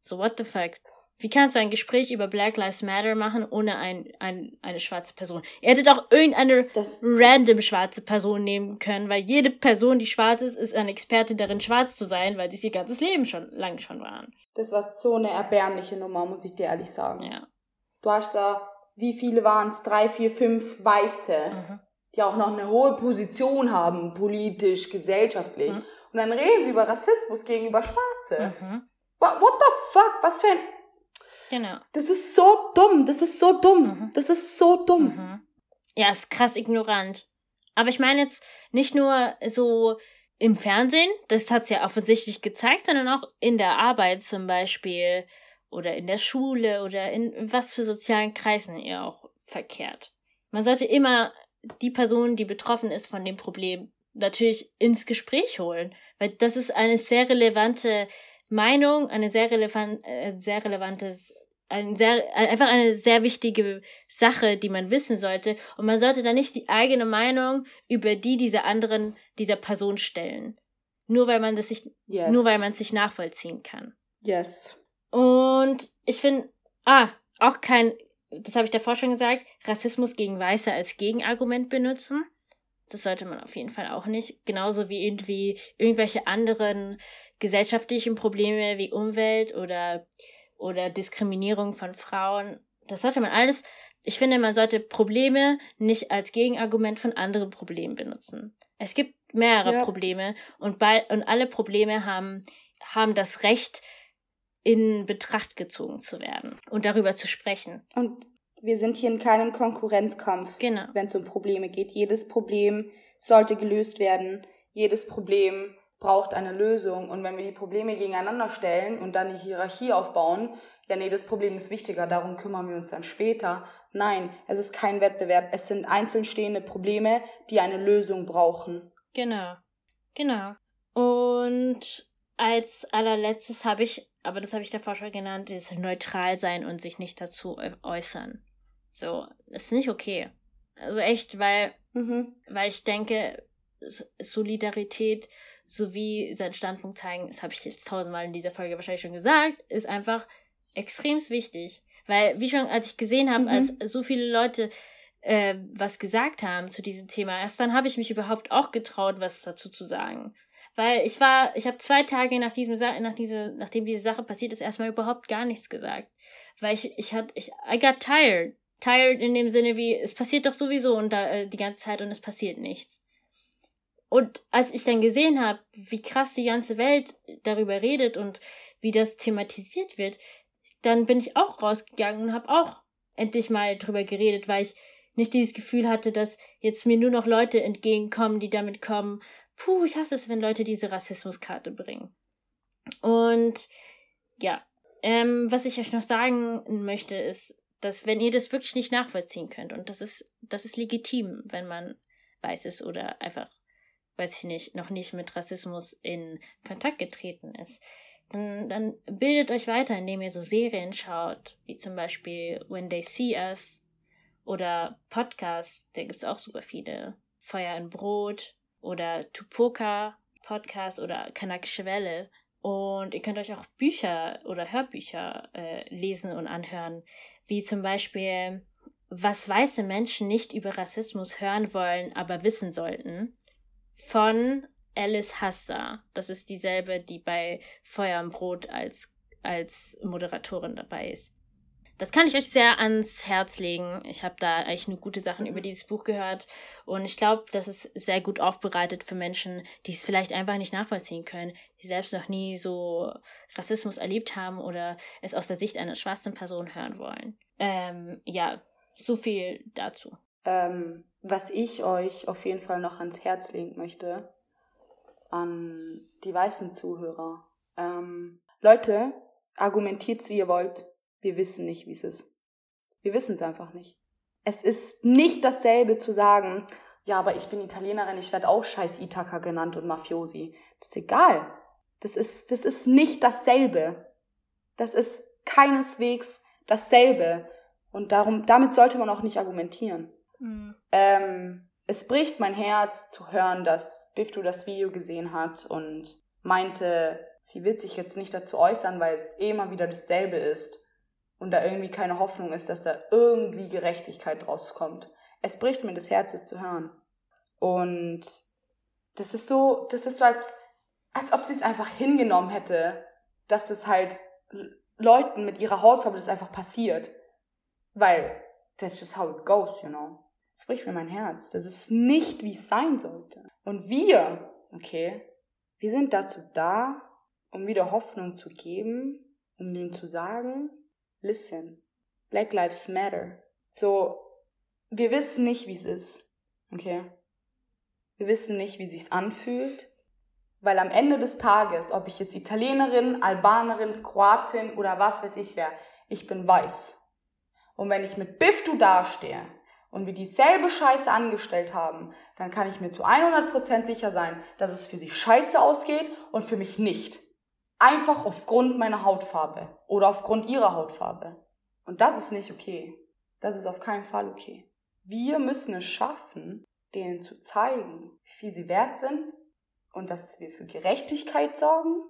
So, what the fuck? Wie kannst du ein Gespräch über Black Lives Matter machen ohne ein, ein, eine schwarze Person? Ihr hättet auch irgendeine das random schwarze Person nehmen können, weil jede Person, die schwarz ist, ist eine Experte darin, schwarz zu sein, weil sie es ihr ganzes Leben schon lang schon waren. Das war so eine erbärmliche Nummer, muss ich dir ehrlich sagen. Ja. Du hast da, wie viele waren es? Drei, vier, fünf Weiße, mhm. die auch noch eine hohe Position haben, politisch, gesellschaftlich. Mhm. Und dann reden sie über Rassismus gegenüber Schwarze. Mhm. What, what the fuck? Was für ein Genau. Das ist so dumm. Das ist so dumm. Mhm. Das ist so dumm. Mhm. Ja, ist krass ignorant. Aber ich meine jetzt nicht nur so im Fernsehen, das hat es ja offensichtlich gezeigt, sondern auch in der Arbeit zum Beispiel oder in der Schule oder in was für sozialen Kreisen ihr auch verkehrt. Man sollte immer die Person, die betroffen ist von dem Problem, natürlich ins Gespräch holen, weil das ist eine sehr relevante Meinung, eine sehr relevant, äh, sehr relevantes, ein sehr, einfach eine sehr wichtige Sache, die man wissen sollte. Und man sollte da nicht die eigene Meinung über die dieser anderen, dieser Person stellen. Nur weil man das sich, yes. nur weil man es sich nachvollziehen kann. Yes. Und ich finde, ah, auch kein, das habe ich davor schon gesagt, Rassismus gegen Weiße als Gegenargument benutzen. Das sollte man auf jeden Fall auch nicht. Genauso wie irgendwie irgendwelche anderen gesellschaftlichen Probleme wie Umwelt oder, oder Diskriminierung von Frauen. Das sollte man alles, ich finde, man sollte Probleme nicht als Gegenargument von anderen Problemen benutzen. Es gibt mehrere ja. Probleme und, bei, und alle Probleme haben, haben das Recht, in Betracht gezogen zu werden und darüber zu sprechen. Und wir sind hier in keinem Konkurrenzkampf, genau. wenn es um Probleme geht. Jedes Problem sollte gelöst werden. Jedes Problem braucht eine Lösung. Und wenn wir die Probleme gegeneinander stellen und dann eine Hierarchie aufbauen, ja, nee, das Problem ist wichtiger, darum kümmern wir uns dann später. Nein, es ist kein Wettbewerb. Es sind einzeln stehende Probleme, die eine Lösung brauchen. Genau. Genau. Und als allerletztes habe ich, aber das habe ich davor schon genannt, dieses neutral sein und sich nicht dazu äußern. So, ist nicht okay. Also echt, weil, mhm. weil ich denke, Solidarität sowie seinen Standpunkt zeigen, das habe ich jetzt tausendmal in dieser Folge wahrscheinlich schon gesagt, ist einfach extrem wichtig. Weil, wie schon, als ich gesehen habe, mhm. als so viele Leute äh, was gesagt haben zu diesem Thema, erst dann habe ich mich überhaupt auch getraut, was dazu zu sagen. Weil ich war, ich habe zwei Tage nach diesem nach diese, nachdem diese Sache passiert ist, erstmal überhaupt gar nichts gesagt. Weil ich, ich hatte, ich, I got tired tired in dem Sinne wie, es passiert doch sowieso und da, äh, die ganze Zeit und es passiert nichts. Und als ich dann gesehen habe, wie krass die ganze Welt darüber redet und wie das thematisiert wird, dann bin ich auch rausgegangen und habe auch endlich mal drüber geredet, weil ich nicht dieses Gefühl hatte, dass jetzt mir nur noch Leute entgegenkommen, die damit kommen, puh, ich hasse es, wenn Leute diese Rassismuskarte bringen. Und ja, ähm, was ich euch noch sagen möchte, ist, dass wenn ihr das wirklich nicht nachvollziehen könnt und das ist das ist legitim, wenn man weiß ist oder einfach weiß ich nicht, noch nicht mit Rassismus in Kontakt getreten ist, dann, dann bildet euch weiter, indem ihr so Serien schaut, wie zum Beispiel When They See Us oder Podcasts, da gibt es auch super viele. Feuer und Brot oder Tupoka Podcast oder Kanakische Welle. Und ihr könnt euch auch Bücher oder Hörbücher äh, lesen und anhören, wie zum Beispiel Was weiße Menschen nicht über Rassismus hören wollen, aber wissen sollten, von Alice Hassa. Das ist dieselbe, die bei Feuer und Brot als, als Moderatorin dabei ist. Das kann ich euch sehr ans Herz legen. Ich habe da eigentlich nur gute Sachen über dieses Buch gehört. Und ich glaube, das ist sehr gut aufbereitet für Menschen, die es vielleicht einfach nicht nachvollziehen können, die selbst noch nie so Rassismus erlebt haben oder es aus der Sicht einer schwarzen Person hören wollen. Ähm, ja, so viel dazu. Ähm, was ich euch auf jeden Fall noch ans Herz legen möchte, an die weißen Zuhörer. Ähm, Leute, argumentiert's wie ihr wollt. Wir wissen nicht, wie es ist. Wir wissen es einfach nicht. Es ist nicht dasselbe zu sagen, ja, aber ich bin Italienerin, ich werde auch scheiß Ithaka genannt und Mafiosi. Das ist egal. Das ist, das ist nicht dasselbe. Das ist keineswegs dasselbe. Und darum, damit sollte man auch nicht argumentieren. Mhm. Ähm, es bricht mein Herz zu hören, dass Biftu das Video gesehen hat und meinte, sie wird sich jetzt nicht dazu äußern, weil es eh immer wieder dasselbe ist und da irgendwie keine Hoffnung ist, dass da irgendwie Gerechtigkeit rauskommt. Es bricht mir das Herz, es zu hören. Und das ist so, das ist so, als, als ob sie es einfach hingenommen hätte, dass das halt Leuten mit ihrer Hautfarbe das einfach passiert. Weil that's just how it goes, you know. Das bricht mir mein Herz. Das ist nicht, wie es sein sollte. Und wir, okay, wir sind dazu da, um wieder Hoffnung zu geben, um ihnen zu sagen, listen, Black Lives Matter. So, wir wissen nicht, wie es ist, okay? Wir wissen nicht, wie sich's anfühlt, weil am Ende des Tages, ob ich jetzt Italienerin, Albanerin, Kroatin oder was weiß ich wer, ich bin weiß. Und wenn ich mit Biftu dastehe und wir dieselbe Scheiße angestellt haben, dann kann ich mir zu 100% sicher sein, dass es für sie scheiße ausgeht und für mich nicht. Einfach aufgrund meiner Hautfarbe oder aufgrund ihrer Hautfarbe. Und das ist nicht okay. Das ist auf keinen Fall okay. Wir müssen es schaffen, denen zu zeigen, wie viel sie wert sind und dass wir für Gerechtigkeit sorgen,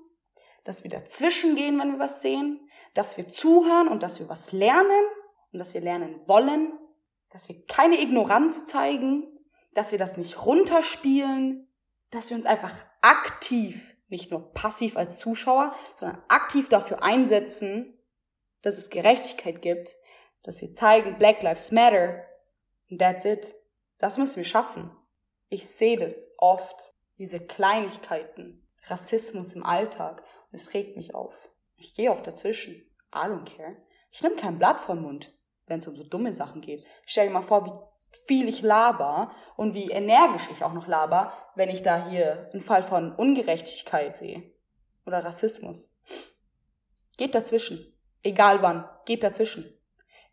dass wir dazwischen gehen, wenn wir was sehen, dass wir zuhören und dass wir was lernen und dass wir lernen wollen, dass wir keine Ignoranz zeigen, dass wir das nicht runterspielen, dass wir uns einfach aktiv nicht nur passiv als Zuschauer, sondern aktiv dafür einsetzen, dass es Gerechtigkeit gibt, dass wir zeigen, Black Lives Matter. And that's it. Das müssen wir schaffen. Ich sehe das oft, diese Kleinigkeiten, Rassismus im Alltag. Und es regt mich auf. Ich gehe auch dazwischen. I don't care. Ich nehme kein Blatt vom Mund, wenn es um so dumme Sachen geht. Stell dir mal vor, wie viel ich laber und wie energisch ich auch noch laber, wenn ich da hier einen Fall von Ungerechtigkeit sehe oder Rassismus. Geht dazwischen. Egal wann. Geht dazwischen.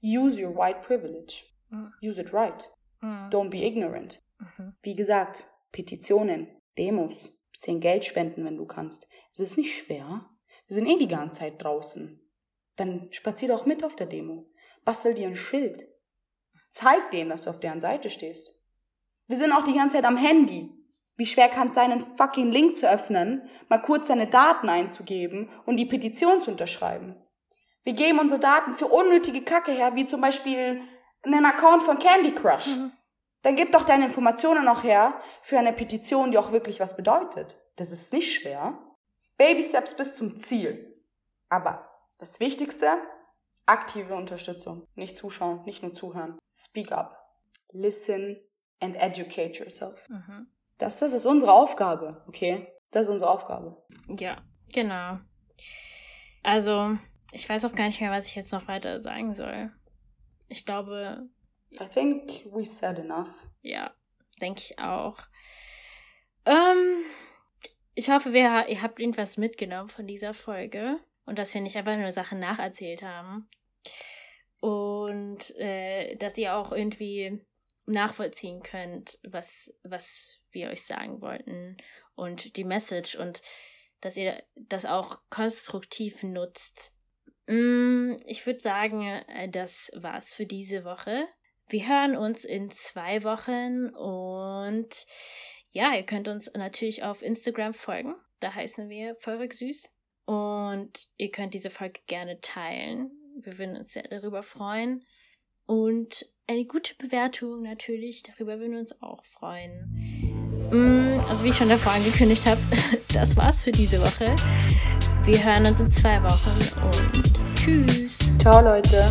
Use your white privilege. Mhm. Use it right. Mhm. Don't be ignorant. Mhm. Wie gesagt, Petitionen, Demos, bisschen Geld spenden, wenn du kannst. Es ist nicht schwer. Wir sind eh die ganze Zeit draußen. Dann spazier doch mit auf der Demo. Bastel dir ein Schild. Zeig denen, dass du auf deren Seite stehst. Wir sind auch die ganze Zeit am Handy. Wie schwer kann es sein, einen fucking Link zu öffnen, mal kurz seine Daten einzugeben und die Petition zu unterschreiben? Wir geben unsere Daten für unnötige Kacke her, wie zum Beispiel einen Account von Candy Crush. Mhm. Dann gib doch deine Informationen noch her für eine Petition, die auch wirklich was bedeutet. Das ist nicht schwer. Baby Steps bis zum Ziel. Aber das Wichtigste, Aktive Unterstützung. Nicht zuschauen, nicht nur zuhören. Speak up. Listen and educate yourself. Mhm. Das, das ist unsere Aufgabe, okay? Das ist unsere Aufgabe. Ja, genau. Also, ich weiß auch gar nicht mehr, was ich jetzt noch weiter sagen soll. Ich glaube. I think we've said enough. Ja, denke ich auch. Ähm, ich hoffe, wir, ihr habt irgendwas mitgenommen von dieser Folge und dass wir nicht einfach nur Sachen nacherzählt haben. Und äh, dass ihr auch irgendwie nachvollziehen könnt, was, was wir euch sagen wollten und die Message und dass ihr das auch konstruktiv nutzt. Mm, ich würde sagen, äh, das war's für diese Woche. Wir hören uns in zwei Wochen und ja, ihr könnt uns natürlich auf Instagram folgen. Da heißen wir Feurig Süß. Und ihr könnt diese Folge gerne teilen. Wir würden uns sehr darüber freuen. Und eine gute Bewertung natürlich, darüber würden wir uns auch freuen. Mm, also wie ich schon davor angekündigt habe, das war's für diese Woche. Wir hören uns in zwei Wochen und tschüss. Ciao Leute.